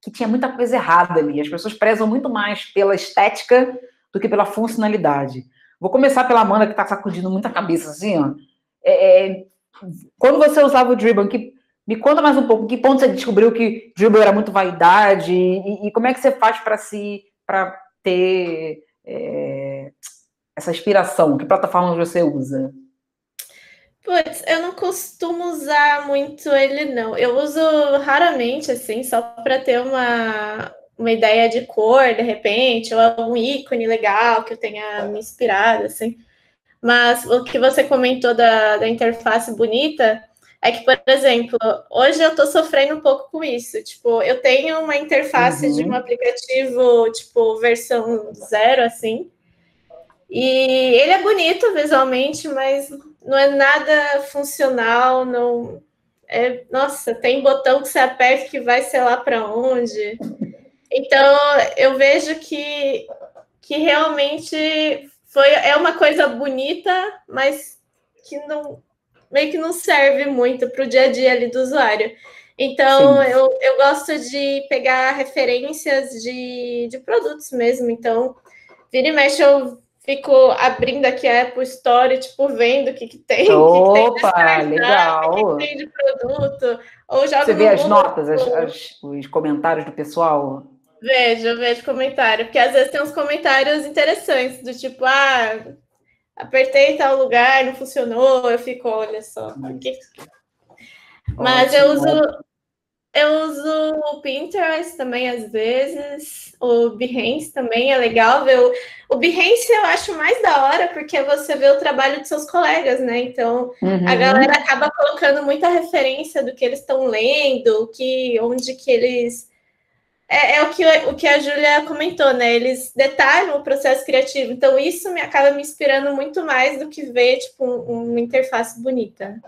que tinha muita coisa errada ali. As pessoas prezam muito mais pela estética do que pela funcionalidade. Vou começar pela Amanda, que está sacudindo muita cabeça, assim, ó. É, é, quando você usava o Dribble, que me conta mais um pouco, que ponto você descobriu que Dribble era muito vaidade e, e como é que você faz para se para ter é, essa inspiração? Que plataforma você usa? Putz, eu não costumo usar muito ele, não. Eu uso raramente, assim, só para ter uma, uma ideia de cor, de repente, ou algum ícone legal que eu tenha me inspirado, assim. Mas o que você comentou da, da interface bonita, é que, por exemplo, hoje eu estou sofrendo um pouco com isso. Tipo, eu tenho uma interface uhum. de um aplicativo, tipo, versão zero, assim. E ele é bonito visualmente, mas não é nada funcional, não. É, nossa, tem botão que você aperta que vai sei lá para onde. Então, eu vejo que, que realmente foi, é uma coisa bonita, mas que não, meio que não serve muito para o dia a dia ali do usuário. Então, eu, eu gosto de pegar referências de, de produtos mesmo. Então, vira e mexe, eu fico abrindo aqui a Apple Store, tipo, vendo o que, que tem. Opa, que, que legal! O que, tem de produto. Ou jogo Você vê as notas, as, as, os comentários do pessoal? Vejo, vejo comentário, porque às vezes tem uns comentários interessantes, do tipo, ah, apertei tal lugar, não funcionou, eu fico, olha só, porque... Mas eu uso, eu uso o Pinterest também às vezes, o Behance também é legal ver. O, o Behance eu acho mais da hora porque você vê o trabalho de seus colegas, né? Então uhum. a galera acaba colocando muita referência do que eles estão lendo, que onde que eles é, é, o, que, o que a Júlia comentou, né? Eles detalham o processo criativo. Então, isso me acaba me inspirando muito mais do que ver, tipo, um, uma interface bonita.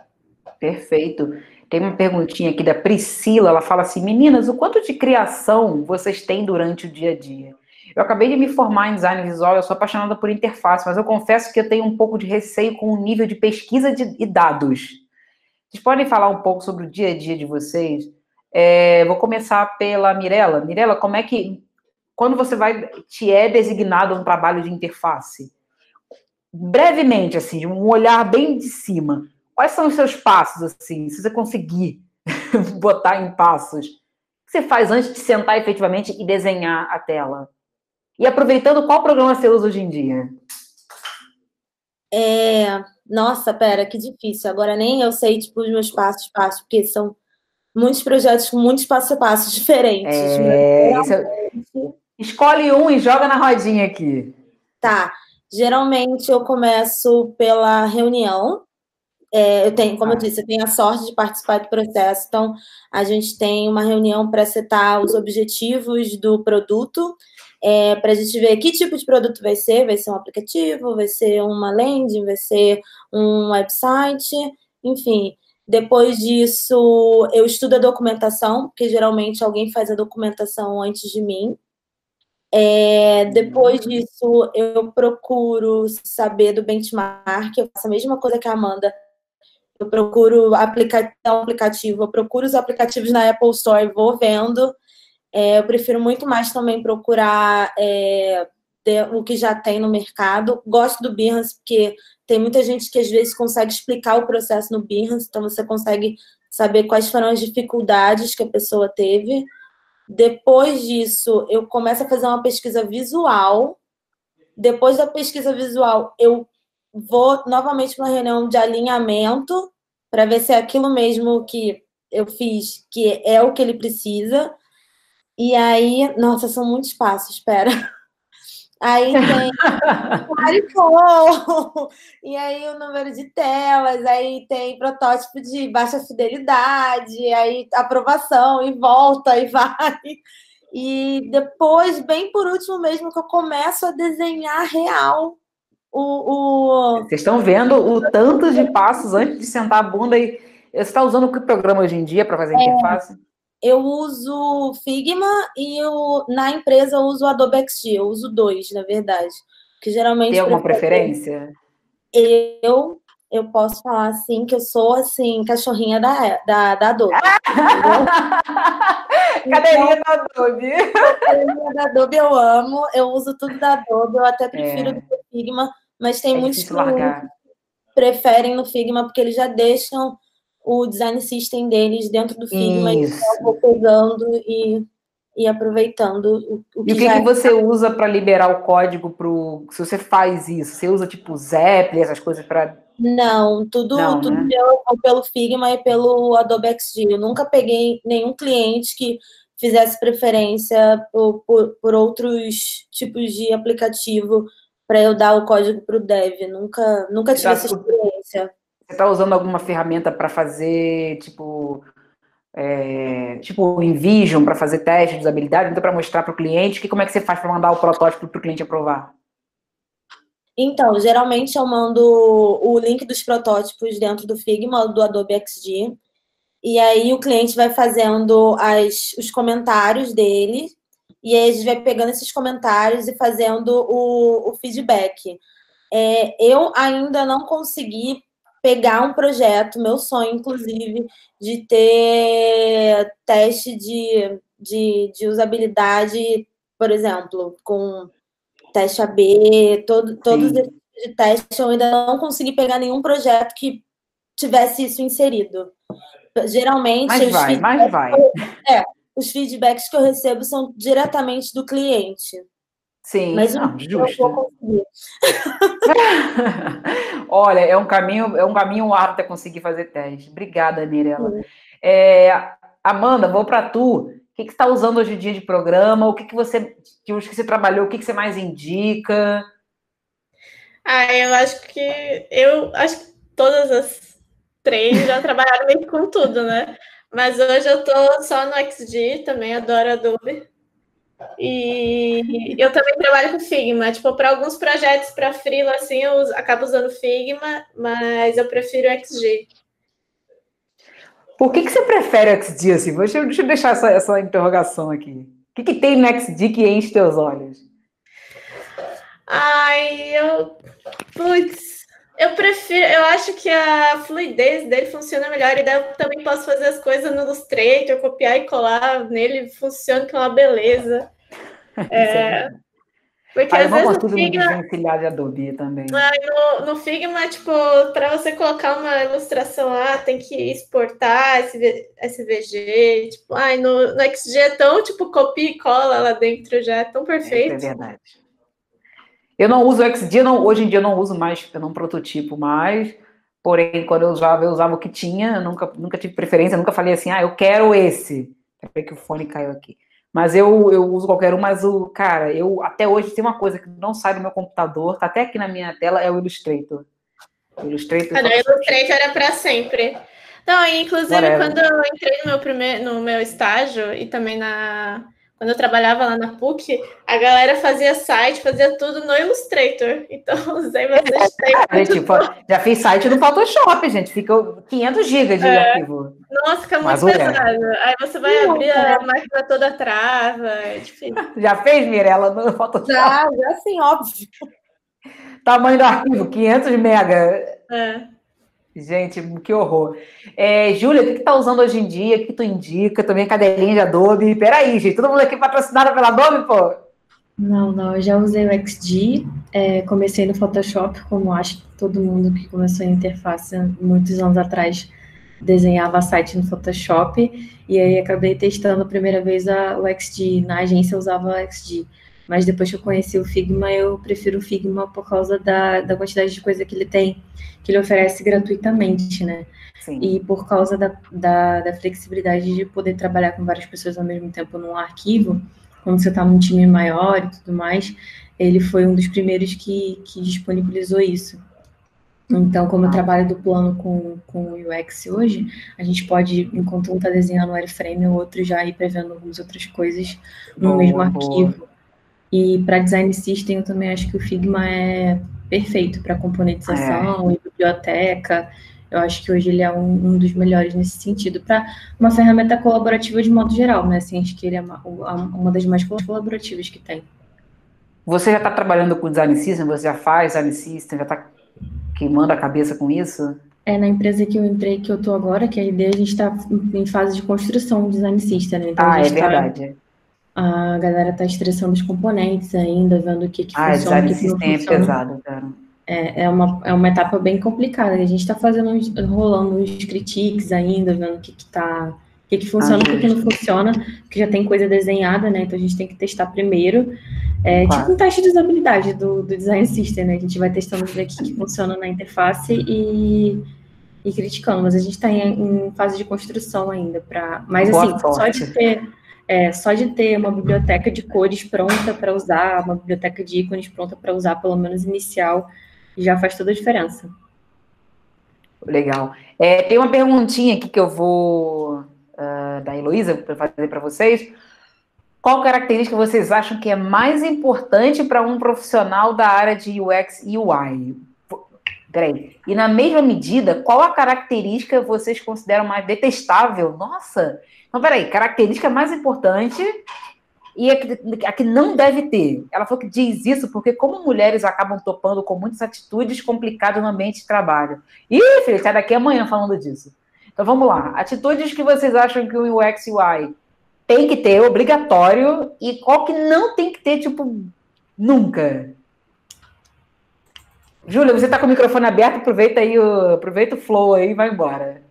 Perfeito. Tem uma perguntinha aqui da Priscila, ela fala assim: meninas, o quanto de criação vocês têm durante o dia a dia? Eu acabei de me formar em design visual, eu sou apaixonada por interface, mas eu confesso que eu tenho um pouco de receio com o nível de pesquisa de, e dados. Vocês podem falar um pouco sobre o dia a dia de vocês? É, vou começar pela Mirella. Mirella, como é que, quando você vai, te é designado um trabalho de interface? Brevemente, assim, um olhar bem de cima, Quais são os seus passos, assim, se você conseguir botar em passos? O que você faz antes de sentar efetivamente e desenhar a tela? E aproveitando, qual programa você usa hoje em dia? É... Nossa, pera, que difícil. Agora nem eu sei, tipo, os meus passos, passos, porque são muitos projetos com muitos passos a passos diferentes. É... é... Escolhe um e joga na rodinha aqui. Tá. Geralmente eu começo pela reunião, é, eu tenho, como eu disse, eu tenho a sorte de participar do processo, então a gente tem uma reunião para setar os objetivos do produto, é, para a gente ver que tipo de produto vai ser, vai ser um aplicativo, vai ser uma landing, vai ser um website, enfim. Depois disso, eu estudo a documentação, porque geralmente alguém faz a documentação antes de mim. É, depois uhum. disso, eu procuro saber do benchmark, eu faço a mesma coisa que a Amanda, eu procuro aplicação, aplicativo, eu procuro os aplicativos na Apple Store e vou vendo. É, eu prefiro muito mais também procurar é, o que já tem no mercado. Gosto do Behance, porque tem muita gente que às vezes consegue explicar o processo no Behance, então você consegue saber quais foram as dificuldades que a pessoa teve. Depois disso, eu começo a fazer uma pesquisa visual. Depois da pesquisa visual, eu vou novamente para uma reunião de alinhamento para ver se é aquilo mesmo que eu fiz, que é o que ele precisa. E aí, nossa, são muitos passos, espera. Aí tem e aí o número de telas, aí tem protótipo de baixa fidelidade, aí aprovação e volta e vai. E depois, bem por último mesmo, que eu começo a desenhar real o, o... Vocês estão vendo o tanto de passos antes de sentar a bunda e. Você está usando que programa hoje em dia para fazer é, interface? Eu uso Figma e eu, na empresa eu uso Adobe XD. Eu uso dois, na verdade. Que geralmente. Tem alguma preferência? Eu eu posso falar assim que eu sou assim cachorrinha da da, da Adobe. Cadeirinha então, da Adobe. Cadeirinha da Adobe eu amo, eu uso tudo da Adobe, eu até prefiro é. do Figma, mas tem é muitos que largar. preferem no Figma porque eles já deixam o design system deles dentro do Figma Isso. e eu vou pegando e, e aproveitando o, o que E o que, que você usa para liberar o código pro se você faz isso? Você usa tipo Zep, essas coisas para não, tudo, Não, tudo né? eu, pelo Figma e pelo Adobe XD. Eu nunca peguei nenhum cliente que fizesse preferência por, por, por outros tipos de aplicativo para eu dar o código para o dev. Nunca, nunca tive essa experiência. Você está usando alguma ferramenta para fazer, tipo, é, tipo InVision, para fazer teste de usabilidade, então para mostrar para o cliente? Que, como é que você faz para mandar o protótipo para o cliente aprovar? Então, geralmente eu mando o link dos protótipos dentro do Figma, do Adobe XD, e aí o cliente vai fazendo as, os comentários dele e aí a gente vai pegando esses comentários e fazendo o, o feedback. É, eu ainda não consegui pegar um projeto, meu sonho, inclusive, de ter teste de, de, de usabilidade, por exemplo, com teste AB, todo, todos esses de teste, eu ainda não consegui pegar nenhum projeto que tivesse isso inserido. Geralmente. Mas vai, mas vai. É, os feedbacks que eu recebo são diretamente do cliente. Sim, Mas não, justo. Olha, é um caminho, é um caminho árduo até conseguir fazer teste. Obrigada, Mirella. É, Amanda, vou para tu. O que, que você está usando hoje em dia de programa? O que, que você que hoje que você trabalhou? O que, que você mais indica? Ah, eu acho que eu acho que todas as três já trabalharam meio com tudo, né? Mas hoje eu tô só no XG, também adoro Adobe. E eu também trabalho com Figma. Tipo, para alguns projetos para freela, assim, eu acabo usando Figma, mas eu prefiro XG. Por que, que você prefere XG assim? Deixa, deixa eu deixar essa, essa interrogação aqui. O que, que tem no XG que enche teus olhos? Ai, eu. Putz, eu prefiro. Eu acho que a fluidez dele funciona melhor. E daí eu também posso fazer as coisas no Illustrator, copiar e colar nele, funciona com uma beleza. É, porque às vezes no Figma... de Adobe também. No, no Figma, tipo, para você colocar uma ilustração lá, tem que exportar SVG. Tipo, ai, no, no XG é tão, tipo, copia e cola lá dentro já, é tão perfeito. É, é verdade. Eu não uso o XG, não, hoje em dia eu não uso mais, eu não prototipo mais. Porém, quando eu usava, eu usava o que tinha, nunca, nunca tive preferência, nunca falei assim, ah, eu quero esse. Peraí que o fone caiu aqui. Mas eu, eu uso qualquer um, mas o, cara, eu até hoje tem uma coisa que não sai do meu computador, tá até aqui na minha tela, é o Illustrator. O Illustrator. Cara, o Illustrator era para sempre. Não, inclusive, Whatever. quando eu entrei no meu, primeiro, no meu estágio e também na, quando eu trabalhava lá na PUC, a galera fazia site, fazia tudo no Illustrator. Então, usei bastante tempo. É, tipo, já fiz site no Photoshop, gente. Fica 500 GB de é. arquivo. Nossa, fica muito Mas, pesado. Aí você vai abrir a máquina toda trava, é difícil. Já fez, Mirella, no Photoshop? Já, já sim, óbvio. Tamanho do arquivo, 500 mega. É. Gente, que horror. É, Júlia, o que, que tá usando hoje em dia? O que, que tu indica? Também cadelinha de Adobe. Peraí, gente, todo mundo aqui patrocinado pela Adobe, pô? Não, não, eu já usei o XG, é, comecei no Photoshop, como acho que todo mundo que começou em interface muitos anos atrás desenhava site no Photoshop, e aí acabei testando a primeira vez a, o XG, na agência eu usava o XG. Mas depois que eu conheci o Figma, eu prefiro o Figma por causa da, da quantidade de coisa que ele tem, que ele oferece gratuitamente, né? Sim. E por causa da, da, da, flexibilidade de poder trabalhar com várias pessoas ao mesmo tempo num arquivo, quando você está num time maior e tudo mais, ele foi um dos primeiros que, que disponibilizou isso. Então, como eu trabalho do plano com, com o UX hoje, a gente pode, enquanto um está desenhando o wireframe, o outro já ir prevendo algumas outras coisas no boa, mesmo arquivo. Boa. E para design system, eu também acho que o Figma é perfeito para componentização é. e biblioteca. Eu acho que hoje ele é um, um dos melhores nesse sentido, para uma ferramenta colaborativa de modo geral, né? Assim, acho que ele é uma, uma das mais colaborativas que tem. Você já está trabalhando com design system? Você já faz design system? Já está queimando a cabeça com isso? É, na empresa que eu entrei, que eu estou agora, que é a ideia, a gente está em fase de construção do design system, né? Então, ah, é tá verdade a galera está estressando os componentes ainda, vendo o que, que ah, funciona, o que, que não funciona. É pesado, cara. É, é, uma, é uma etapa bem complicada. A gente está fazendo, rolando uns critiques ainda, vendo o que que tá, o que que funciona, ah, o que, que não funciona, porque já tem coisa desenhada, né? Então a gente tem que testar primeiro. É claro. tipo um teste de usabilidade do, do design system, né? A gente vai testando o que, que funciona na interface e, e criticando, mas a gente está em, em, fase de construção ainda. Pra, mas Boa assim, sorte. só de ter é, só de ter uma biblioteca de cores pronta para usar, uma biblioteca de ícones pronta para usar, pelo menos inicial, já faz toda a diferença. Legal. É, tem uma perguntinha aqui que eu vou uh, da Heloísa para fazer para vocês. Qual característica vocês acham que é mais importante para um profissional da área de UX e UI? Peraí. E na mesma medida, qual a característica vocês consideram mais detestável? Nossa, então, peraí, característica mais importante e a que, a que, não deve ter. Ela falou que diz isso porque, como mulheres acabam topando com muitas atitudes complicadas no ambiente de trabalho. Ih, filho, sai daqui amanhã falando disso. Então vamos lá. Atitudes que vocês acham que o UX UI tem que ter, obrigatório, e qual que não tem que ter, tipo, nunca. Júlia, você está com o microfone aberto, aproveita aí o, aproveita o flow aí e vai embora.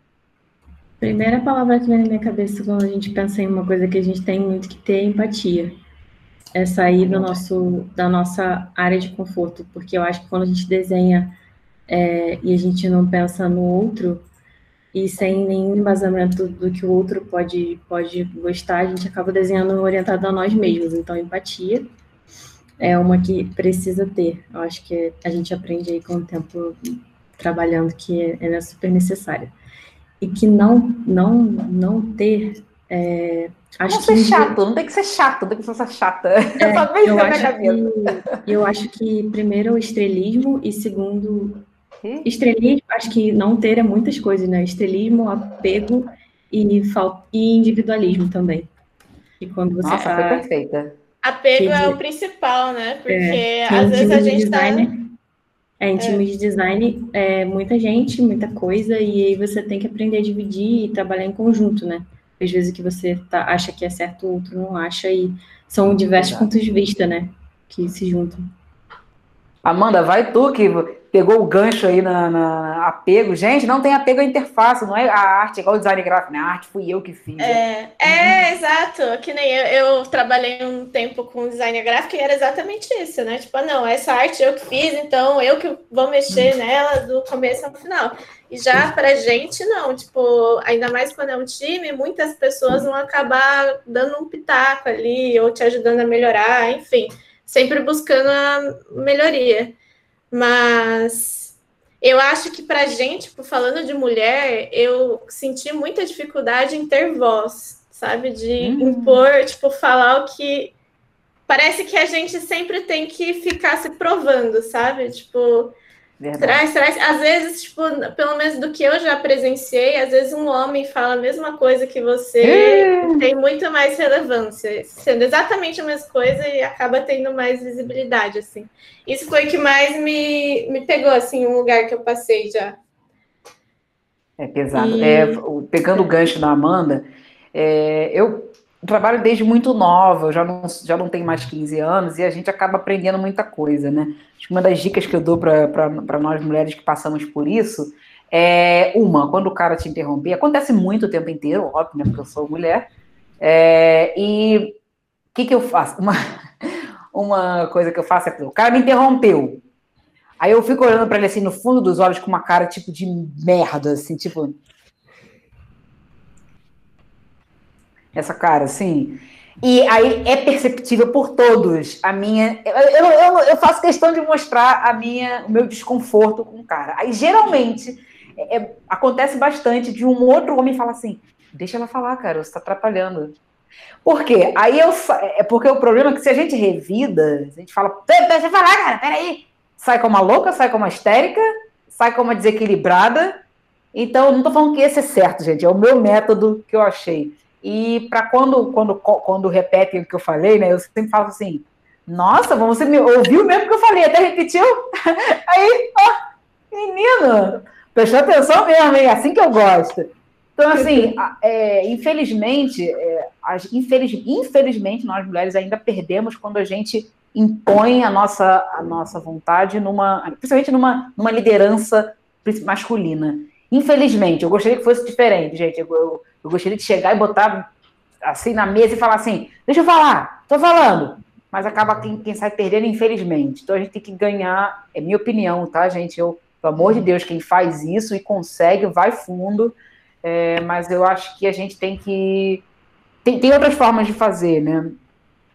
Primeira palavra que vem na minha cabeça quando a gente pensa em uma coisa que a gente tem muito que ter é empatia. É sair do nosso, da nossa área de conforto, porque eu acho que quando a gente desenha é, e a gente não pensa no outro, e sem nenhum embasamento do que o outro pode, pode gostar, a gente acaba desenhando orientado a nós mesmos. Então, empatia é uma que precisa ter. Eu acho que a gente aprende aí com o tempo trabalhando que ela é super necessária. E que não, não, não ter. É, acho não que ser chato, não tem que ser chato, não tem que ser chata. É, eu, acho que, eu acho que primeiro o estrelismo e segundo Estrelismo, acho que não ter é muitas coisas, né? Estrelismo, apego e, falta, e individualismo também. E quando você Nossa, tá... perfeita. Apego é o principal, né? Porque é, às vezes a gente tá design, tá... É, em time é. de design, é muita gente, muita coisa, e aí você tem que aprender a dividir e trabalhar em conjunto, né? Às vezes o que você tá, acha que é certo, o outro não acha, e são diversos Exato. pontos de vista, né? Que se juntam. Amanda, vai tu que pegou o gancho aí na, na, apego. Gente, não tem apego à interface, não é a arte, igual o design gráfico, né? A arte fui eu que fiz. É, é uhum. exato. Que nem eu, eu, trabalhei um tempo com design gráfico e era exatamente isso, né? Tipo, ah, não, essa arte eu que fiz, então eu que vou mexer nela do começo ao final. E já pra gente, não, tipo, ainda mais quando é um time, muitas pessoas vão acabar dando um pitaco ali, ou te ajudando a melhorar, enfim sempre buscando a melhoria. Mas eu acho que para gente, tipo, falando de mulher, eu senti muita dificuldade em ter voz, sabe? De uhum. impor, tipo, falar o que. Parece que a gente sempre tem que ficar se provando, sabe? Tipo, Traz, traz. Às vezes, tipo, pelo menos do que eu já presenciei, às vezes um homem fala a mesma coisa que você, é. tem muito mais relevância, sendo exatamente a mesma coisa e acaba tendo mais visibilidade, assim. Isso foi o que mais me, me pegou, assim, um lugar que eu passei já. É pesado. E... É, pegando o gancho da Amanda, é, eu trabalho desde muito nova, eu já não, já não tenho mais 15 anos, e a gente acaba aprendendo muita coisa, né? Acho que uma das dicas que eu dou para nós mulheres que passamos por isso é uma, quando o cara te interromper, acontece muito o tempo inteiro, óbvio, né? Porque eu sou mulher. É, e o que, que eu faço? Uma, uma coisa que eu faço é o cara me interrompeu. Aí eu fico olhando para ele assim no fundo dos olhos com uma cara tipo de merda, assim, tipo. Essa cara, assim. E aí é perceptível por todos a minha. Eu, eu, eu, faço questão de mostrar a minha, o meu desconforto com o cara. Aí geralmente é, é, acontece bastante de um outro homem falar assim: deixa ela falar, cara, você está atrapalhando. Por quê? Aí eu. É porque o problema é que se a gente revida, a gente fala, deixa eu falar, cara, peraí. Sai como uma louca, sai como uma histérica, sai como uma desequilibrada. Então, não estou falando que esse é certo, gente. É o meu método que eu achei. E para quando, quando, quando repetem o que eu falei, né? Eu sempre falo assim, nossa, você me ouviu mesmo que eu falei, até repetiu? Aí, ó, menino, prestou atenção mesmo, hein? Assim que eu gosto. Então, assim, é, infelizmente, é, as, infeliz, infelizmente, nós mulheres ainda perdemos quando a gente impõe a nossa, a nossa vontade numa, principalmente numa, numa liderança masculina. Infelizmente, eu gostaria que fosse diferente, gente. Eu, eu, eu, gostaria de chegar e botar assim na mesa e falar assim: deixa eu falar, tô falando. Mas acaba quem, quem sai perdendo, infelizmente. Então a gente tem que ganhar, é minha opinião, tá, gente? Eu, pelo amor de Deus, quem faz isso e consegue, vai fundo. É, mas eu acho que a gente tem que. Tem, tem outras formas de fazer, né?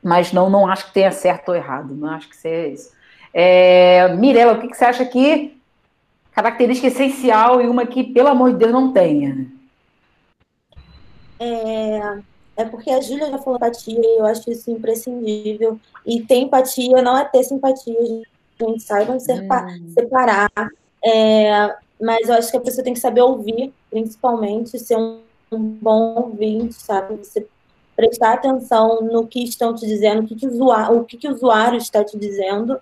Mas não, não acho que tenha certo ou errado. Não acho que seja isso. É, Mirella, o que, que você acha que característica essencial e uma que, pelo amor de Deus, não tenha. É, é porque a Júlia já falou empatia e eu acho isso imprescindível. E ter empatia não é ter simpatia, a gente saiba hum. separar. É, mas eu acho que a pessoa tem que saber ouvir, principalmente, ser um, um bom ouvinte, sabe? Você prestar atenção no que estão te dizendo, o que, que, o, usuário, o que, que o usuário está te dizendo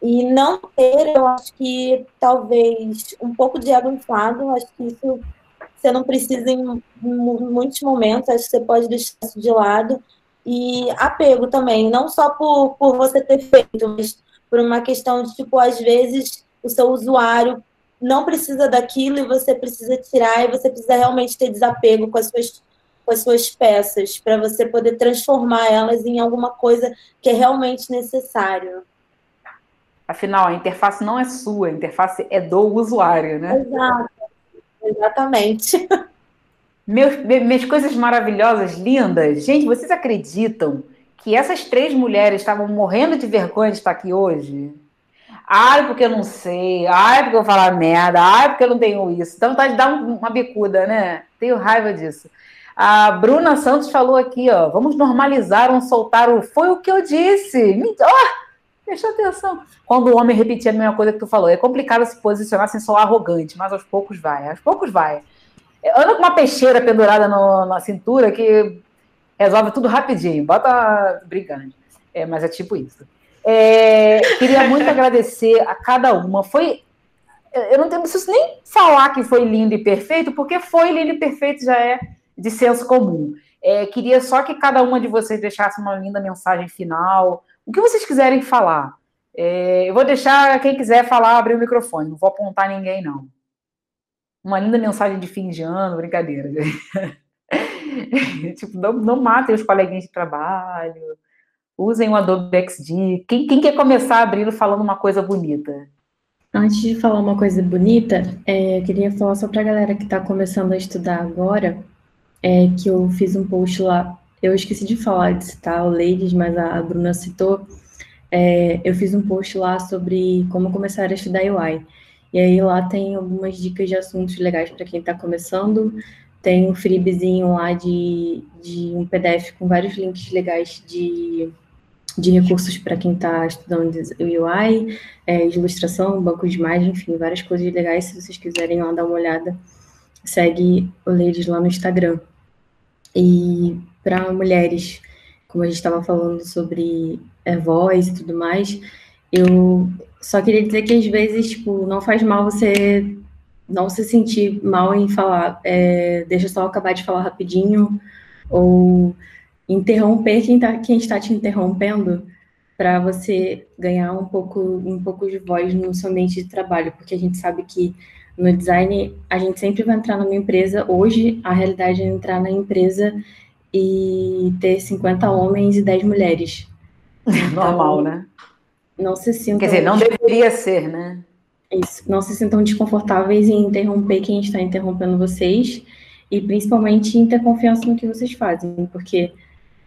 e não ter, eu acho que talvez um pouco de ego inflado, acho que isso você não precisa em muitos momentos, acho que você pode deixar isso de lado. E apego também, não só por, por você ter feito, mas por uma questão de, tipo, às vezes o seu usuário não precisa daquilo e você precisa tirar e você precisa realmente ter desapego com as suas com as suas peças para você poder transformar elas em alguma coisa que é realmente necessário. Afinal, a interface não é sua, a interface é do usuário, né? Exato. Exatamente. Meus, minhas coisas maravilhosas, lindas. Gente, vocês acreditam que essas três mulheres estavam morrendo de vergonha de estar aqui hoje? Ai, porque eu não sei. Ai, porque eu falar merda. Ai, porque eu não tenho isso. Então tá de dar uma bicuda, né? Tenho raiva disso. A Bruna Santos falou aqui, ó. Vamos normalizar um soltar o. Foi o que eu disse. Oh, Presta atenção. Quando o homem repetir a mesma coisa que tu falou, é complicado se posicionar sem soar arrogante, mas aos poucos vai. Aos poucos vai. Anda com uma peixeira pendurada no, na cintura que resolve tudo rapidinho. Bota brincando. É, mas é tipo isso. É, queria muito agradecer a cada uma. Foi. Eu não, tenho, preciso nem falar que foi lindo e perfeito, porque foi lindo e perfeito já é de senso comum. É, queria só que cada uma de vocês deixasse uma linda mensagem final. O que vocês quiserem falar. É, eu vou deixar quem quiser falar abrir o microfone. Não vou apontar ninguém, não. Uma linda mensagem de fim de ano, brincadeira. tipo, não, não matem os coleguinhas de trabalho usem o Adobe XD. Quem, quem quer começar abrindo falando uma coisa bonita? Antes de falar uma coisa bonita, é, eu queria falar só para a galera que está começando a estudar agora, é, que eu fiz um post lá, eu esqueci de falar, de citar o Ladies, mas a Bruna citou, é, eu fiz um post lá sobre como começar a estudar UI. E aí lá tem algumas dicas de assuntos legais para quem está começando, tem um freebiezinho lá de, de um PDF com vários links legais de de recursos para quem está estudando UI, é, ilustração, banco de imagem, enfim, várias coisas legais. Se vocês quiserem lá dar uma olhada, segue o Ladies lá no Instagram. E para mulheres, como a gente estava falando sobre é, voz e tudo mais, eu só queria dizer que às vezes, tipo, não faz mal você não se sentir mal em falar, é, deixa só acabar de falar rapidinho, ou interromper quem, tá, quem está te interrompendo para você ganhar um pouco, um pouco de voz no seu ambiente de trabalho, porque a gente sabe que no design a gente sempre vai entrar numa empresa. Hoje a realidade é entrar na empresa e ter 50 homens e 10 mulheres. Então, Normal, né? Não se sintam. Quer dizer, não deveria ser, né? Isso. Não se sintam desconfortáveis em interromper quem está interrompendo vocês e principalmente em ter confiança no que vocês fazem, porque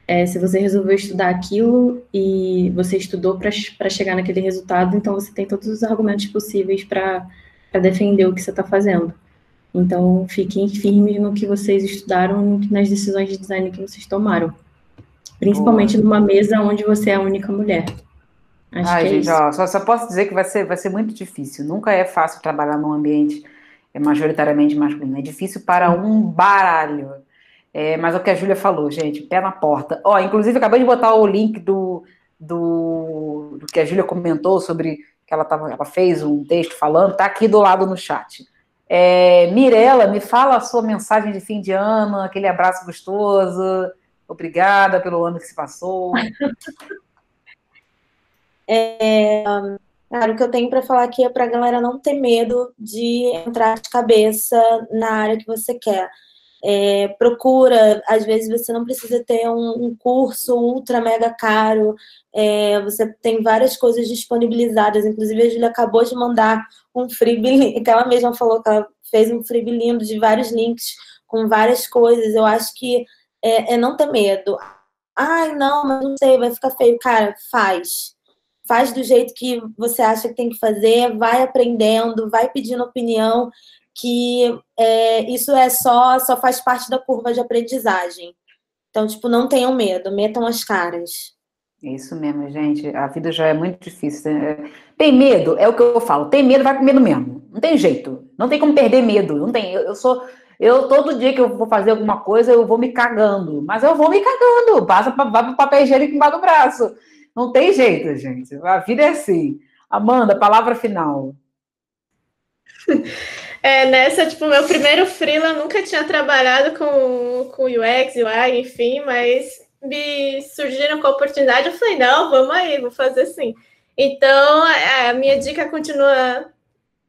é, se você resolveu estudar aquilo e você estudou para chegar naquele resultado, então você tem todos os argumentos possíveis para defender o que você está fazendo. Então, fiquem firmes no que vocês estudaram, nas decisões de design que vocês tomaram. Principalmente Boa. numa mesa onde você é a única mulher. Acho Ai, é gente, ó, só, só posso dizer que vai ser, vai ser muito difícil. Nunca é fácil trabalhar num ambiente majoritariamente masculino. É difícil para um baralho. É, mas é o que a Júlia falou, gente, pé na porta. Ó, inclusive, acabei de botar o link do, do, do que a Júlia comentou sobre que ela, tava, ela fez um texto falando, tá aqui do lado no chat. É, Mirela, me fala a sua mensagem de fim de ano, aquele abraço gostoso. Obrigada pelo ano que se passou. É, cara, o que eu tenho para falar aqui é para a galera não ter medo de entrar de cabeça na área que você quer. É, procura, às vezes você não precisa ter um, um curso ultra mega caro, é, você tem várias coisas disponibilizadas, inclusive a Julia acabou de mandar um freebie, que ela mesma falou que ela fez um freebie lindo de vários links com várias coisas, eu acho que é, é não ter medo. Ai, não, mas não sei, vai ficar feio. Cara, faz. Faz do jeito que você acha que tem que fazer, vai aprendendo, vai pedindo opinião que é, isso é só, só faz parte da curva de aprendizagem. Então, tipo, não tenham medo, metam as caras. Isso mesmo, gente. A vida já é muito difícil. Né? Tem medo, é o que eu falo. Tem medo, vai com medo mesmo. Não tem jeito. Não tem como perder medo. Não tem. Eu, eu sou. Eu, todo dia que eu vou fazer alguma coisa, eu vou me cagando. Mas eu vou me cagando. Passa para o papel higiênico embaixo do braço. Não tem jeito, gente. A vida é assim. Amanda, palavra final. É, nessa, tipo, meu primeiro freela, eu nunca tinha trabalhado com, com UX, UI, enfim, mas me surgiram com a oportunidade, eu falei, não, vamos aí, vou fazer assim. Então, a minha dica continua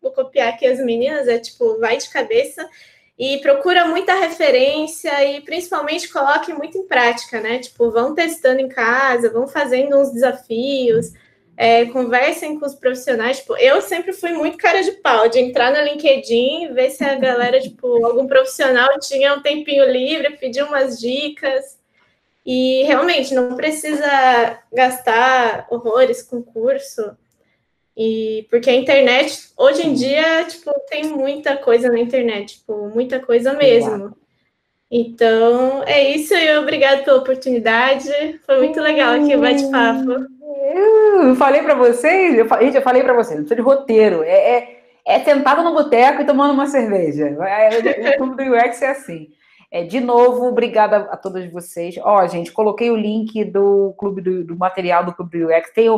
vou copiar aqui as meninas, é tipo, vai de cabeça e procura muita referência e principalmente coloque muito em prática, né? Tipo, vão testando em casa, vão fazendo uns desafios, é, conversem com os profissionais. Tipo, eu sempre fui muito cara de pau, de entrar no LinkedIn, ver se a galera, tipo, algum profissional tinha um tempinho livre, pedir umas dicas. E realmente não precisa gastar horrores com curso. E porque a internet, hoje em dia, tipo, tem muita coisa na internet, tipo, muita coisa mesmo. Então, é isso e obrigado pela oportunidade. Foi muito legal aqui o bate-papo. Eu falei para vocês, eu, gente, eu falei para vocês, não precisa de roteiro. É, é, é sentado no boteco e tomando uma cerveja. É, o clube do UX é assim. É, de novo, obrigada a todos vocês. Ó, gente, coloquei o link do clube do, do material do Clube do UX. Tem,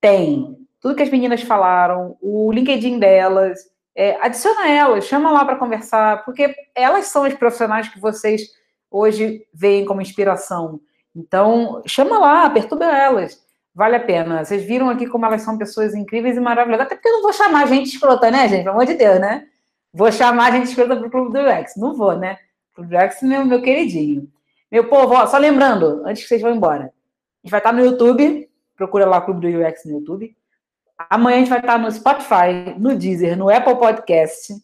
tem tudo que as meninas falaram, o LinkedIn delas. É, adiciona elas, chama lá para conversar, porque elas são as profissionais que vocês hoje veem como inspiração. Então, chama lá, perturba elas. Vale a pena. Vocês viram aqui como elas são pessoas incríveis e maravilhosas. Até porque eu não vou chamar gente escrota, né, gente? Pelo amor de Deus, né? Vou chamar gente escrota para o Clube do UX. Não vou, né? Clube do UX, meu, meu queridinho. Meu povo, ó, só lembrando, antes que vocês vão embora, a gente vai estar no YouTube. Procura lá o Clube do UX no YouTube. Amanhã a gente vai estar no Spotify, no Deezer, no Apple Podcast.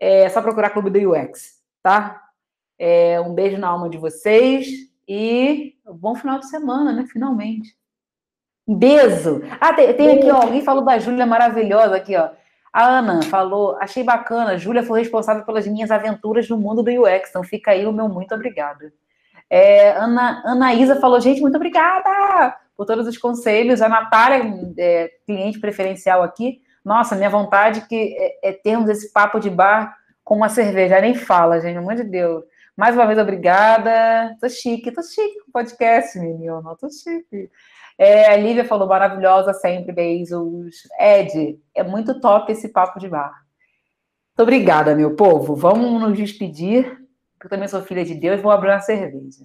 É só procurar Clube do UX, tá? É, um beijo na alma de vocês e bom final de semana, né? Finalmente. Beijo. Ah, tem, tem aqui, ó, alguém falou da Júlia maravilhosa aqui, ó. A Ana falou, achei bacana, Júlia foi responsável pelas minhas aventuras no mundo do UX, então fica aí o meu muito obrigada. É, Ana, Ana Isa falou, gente, muito obrigada! Por todos os conselhos. A Natália, é, cliente preferencial aqui, nossa, minha vontade que é, é, termos esse papo de bar com uma cerveja. Nem fala, gente, pelo amor de Deus. Mais uma vez, obrigada. Tô chique, tô chique com o podcast, menino. Tô chique. É, a Lívia falou maravilhosa sempre, beijos. Ed, é muito top esse papo de bar. Muito obrigada, meu povo. Vamos nos despedir. Eu também sou filha de Deus, vou abrir uma cerveja.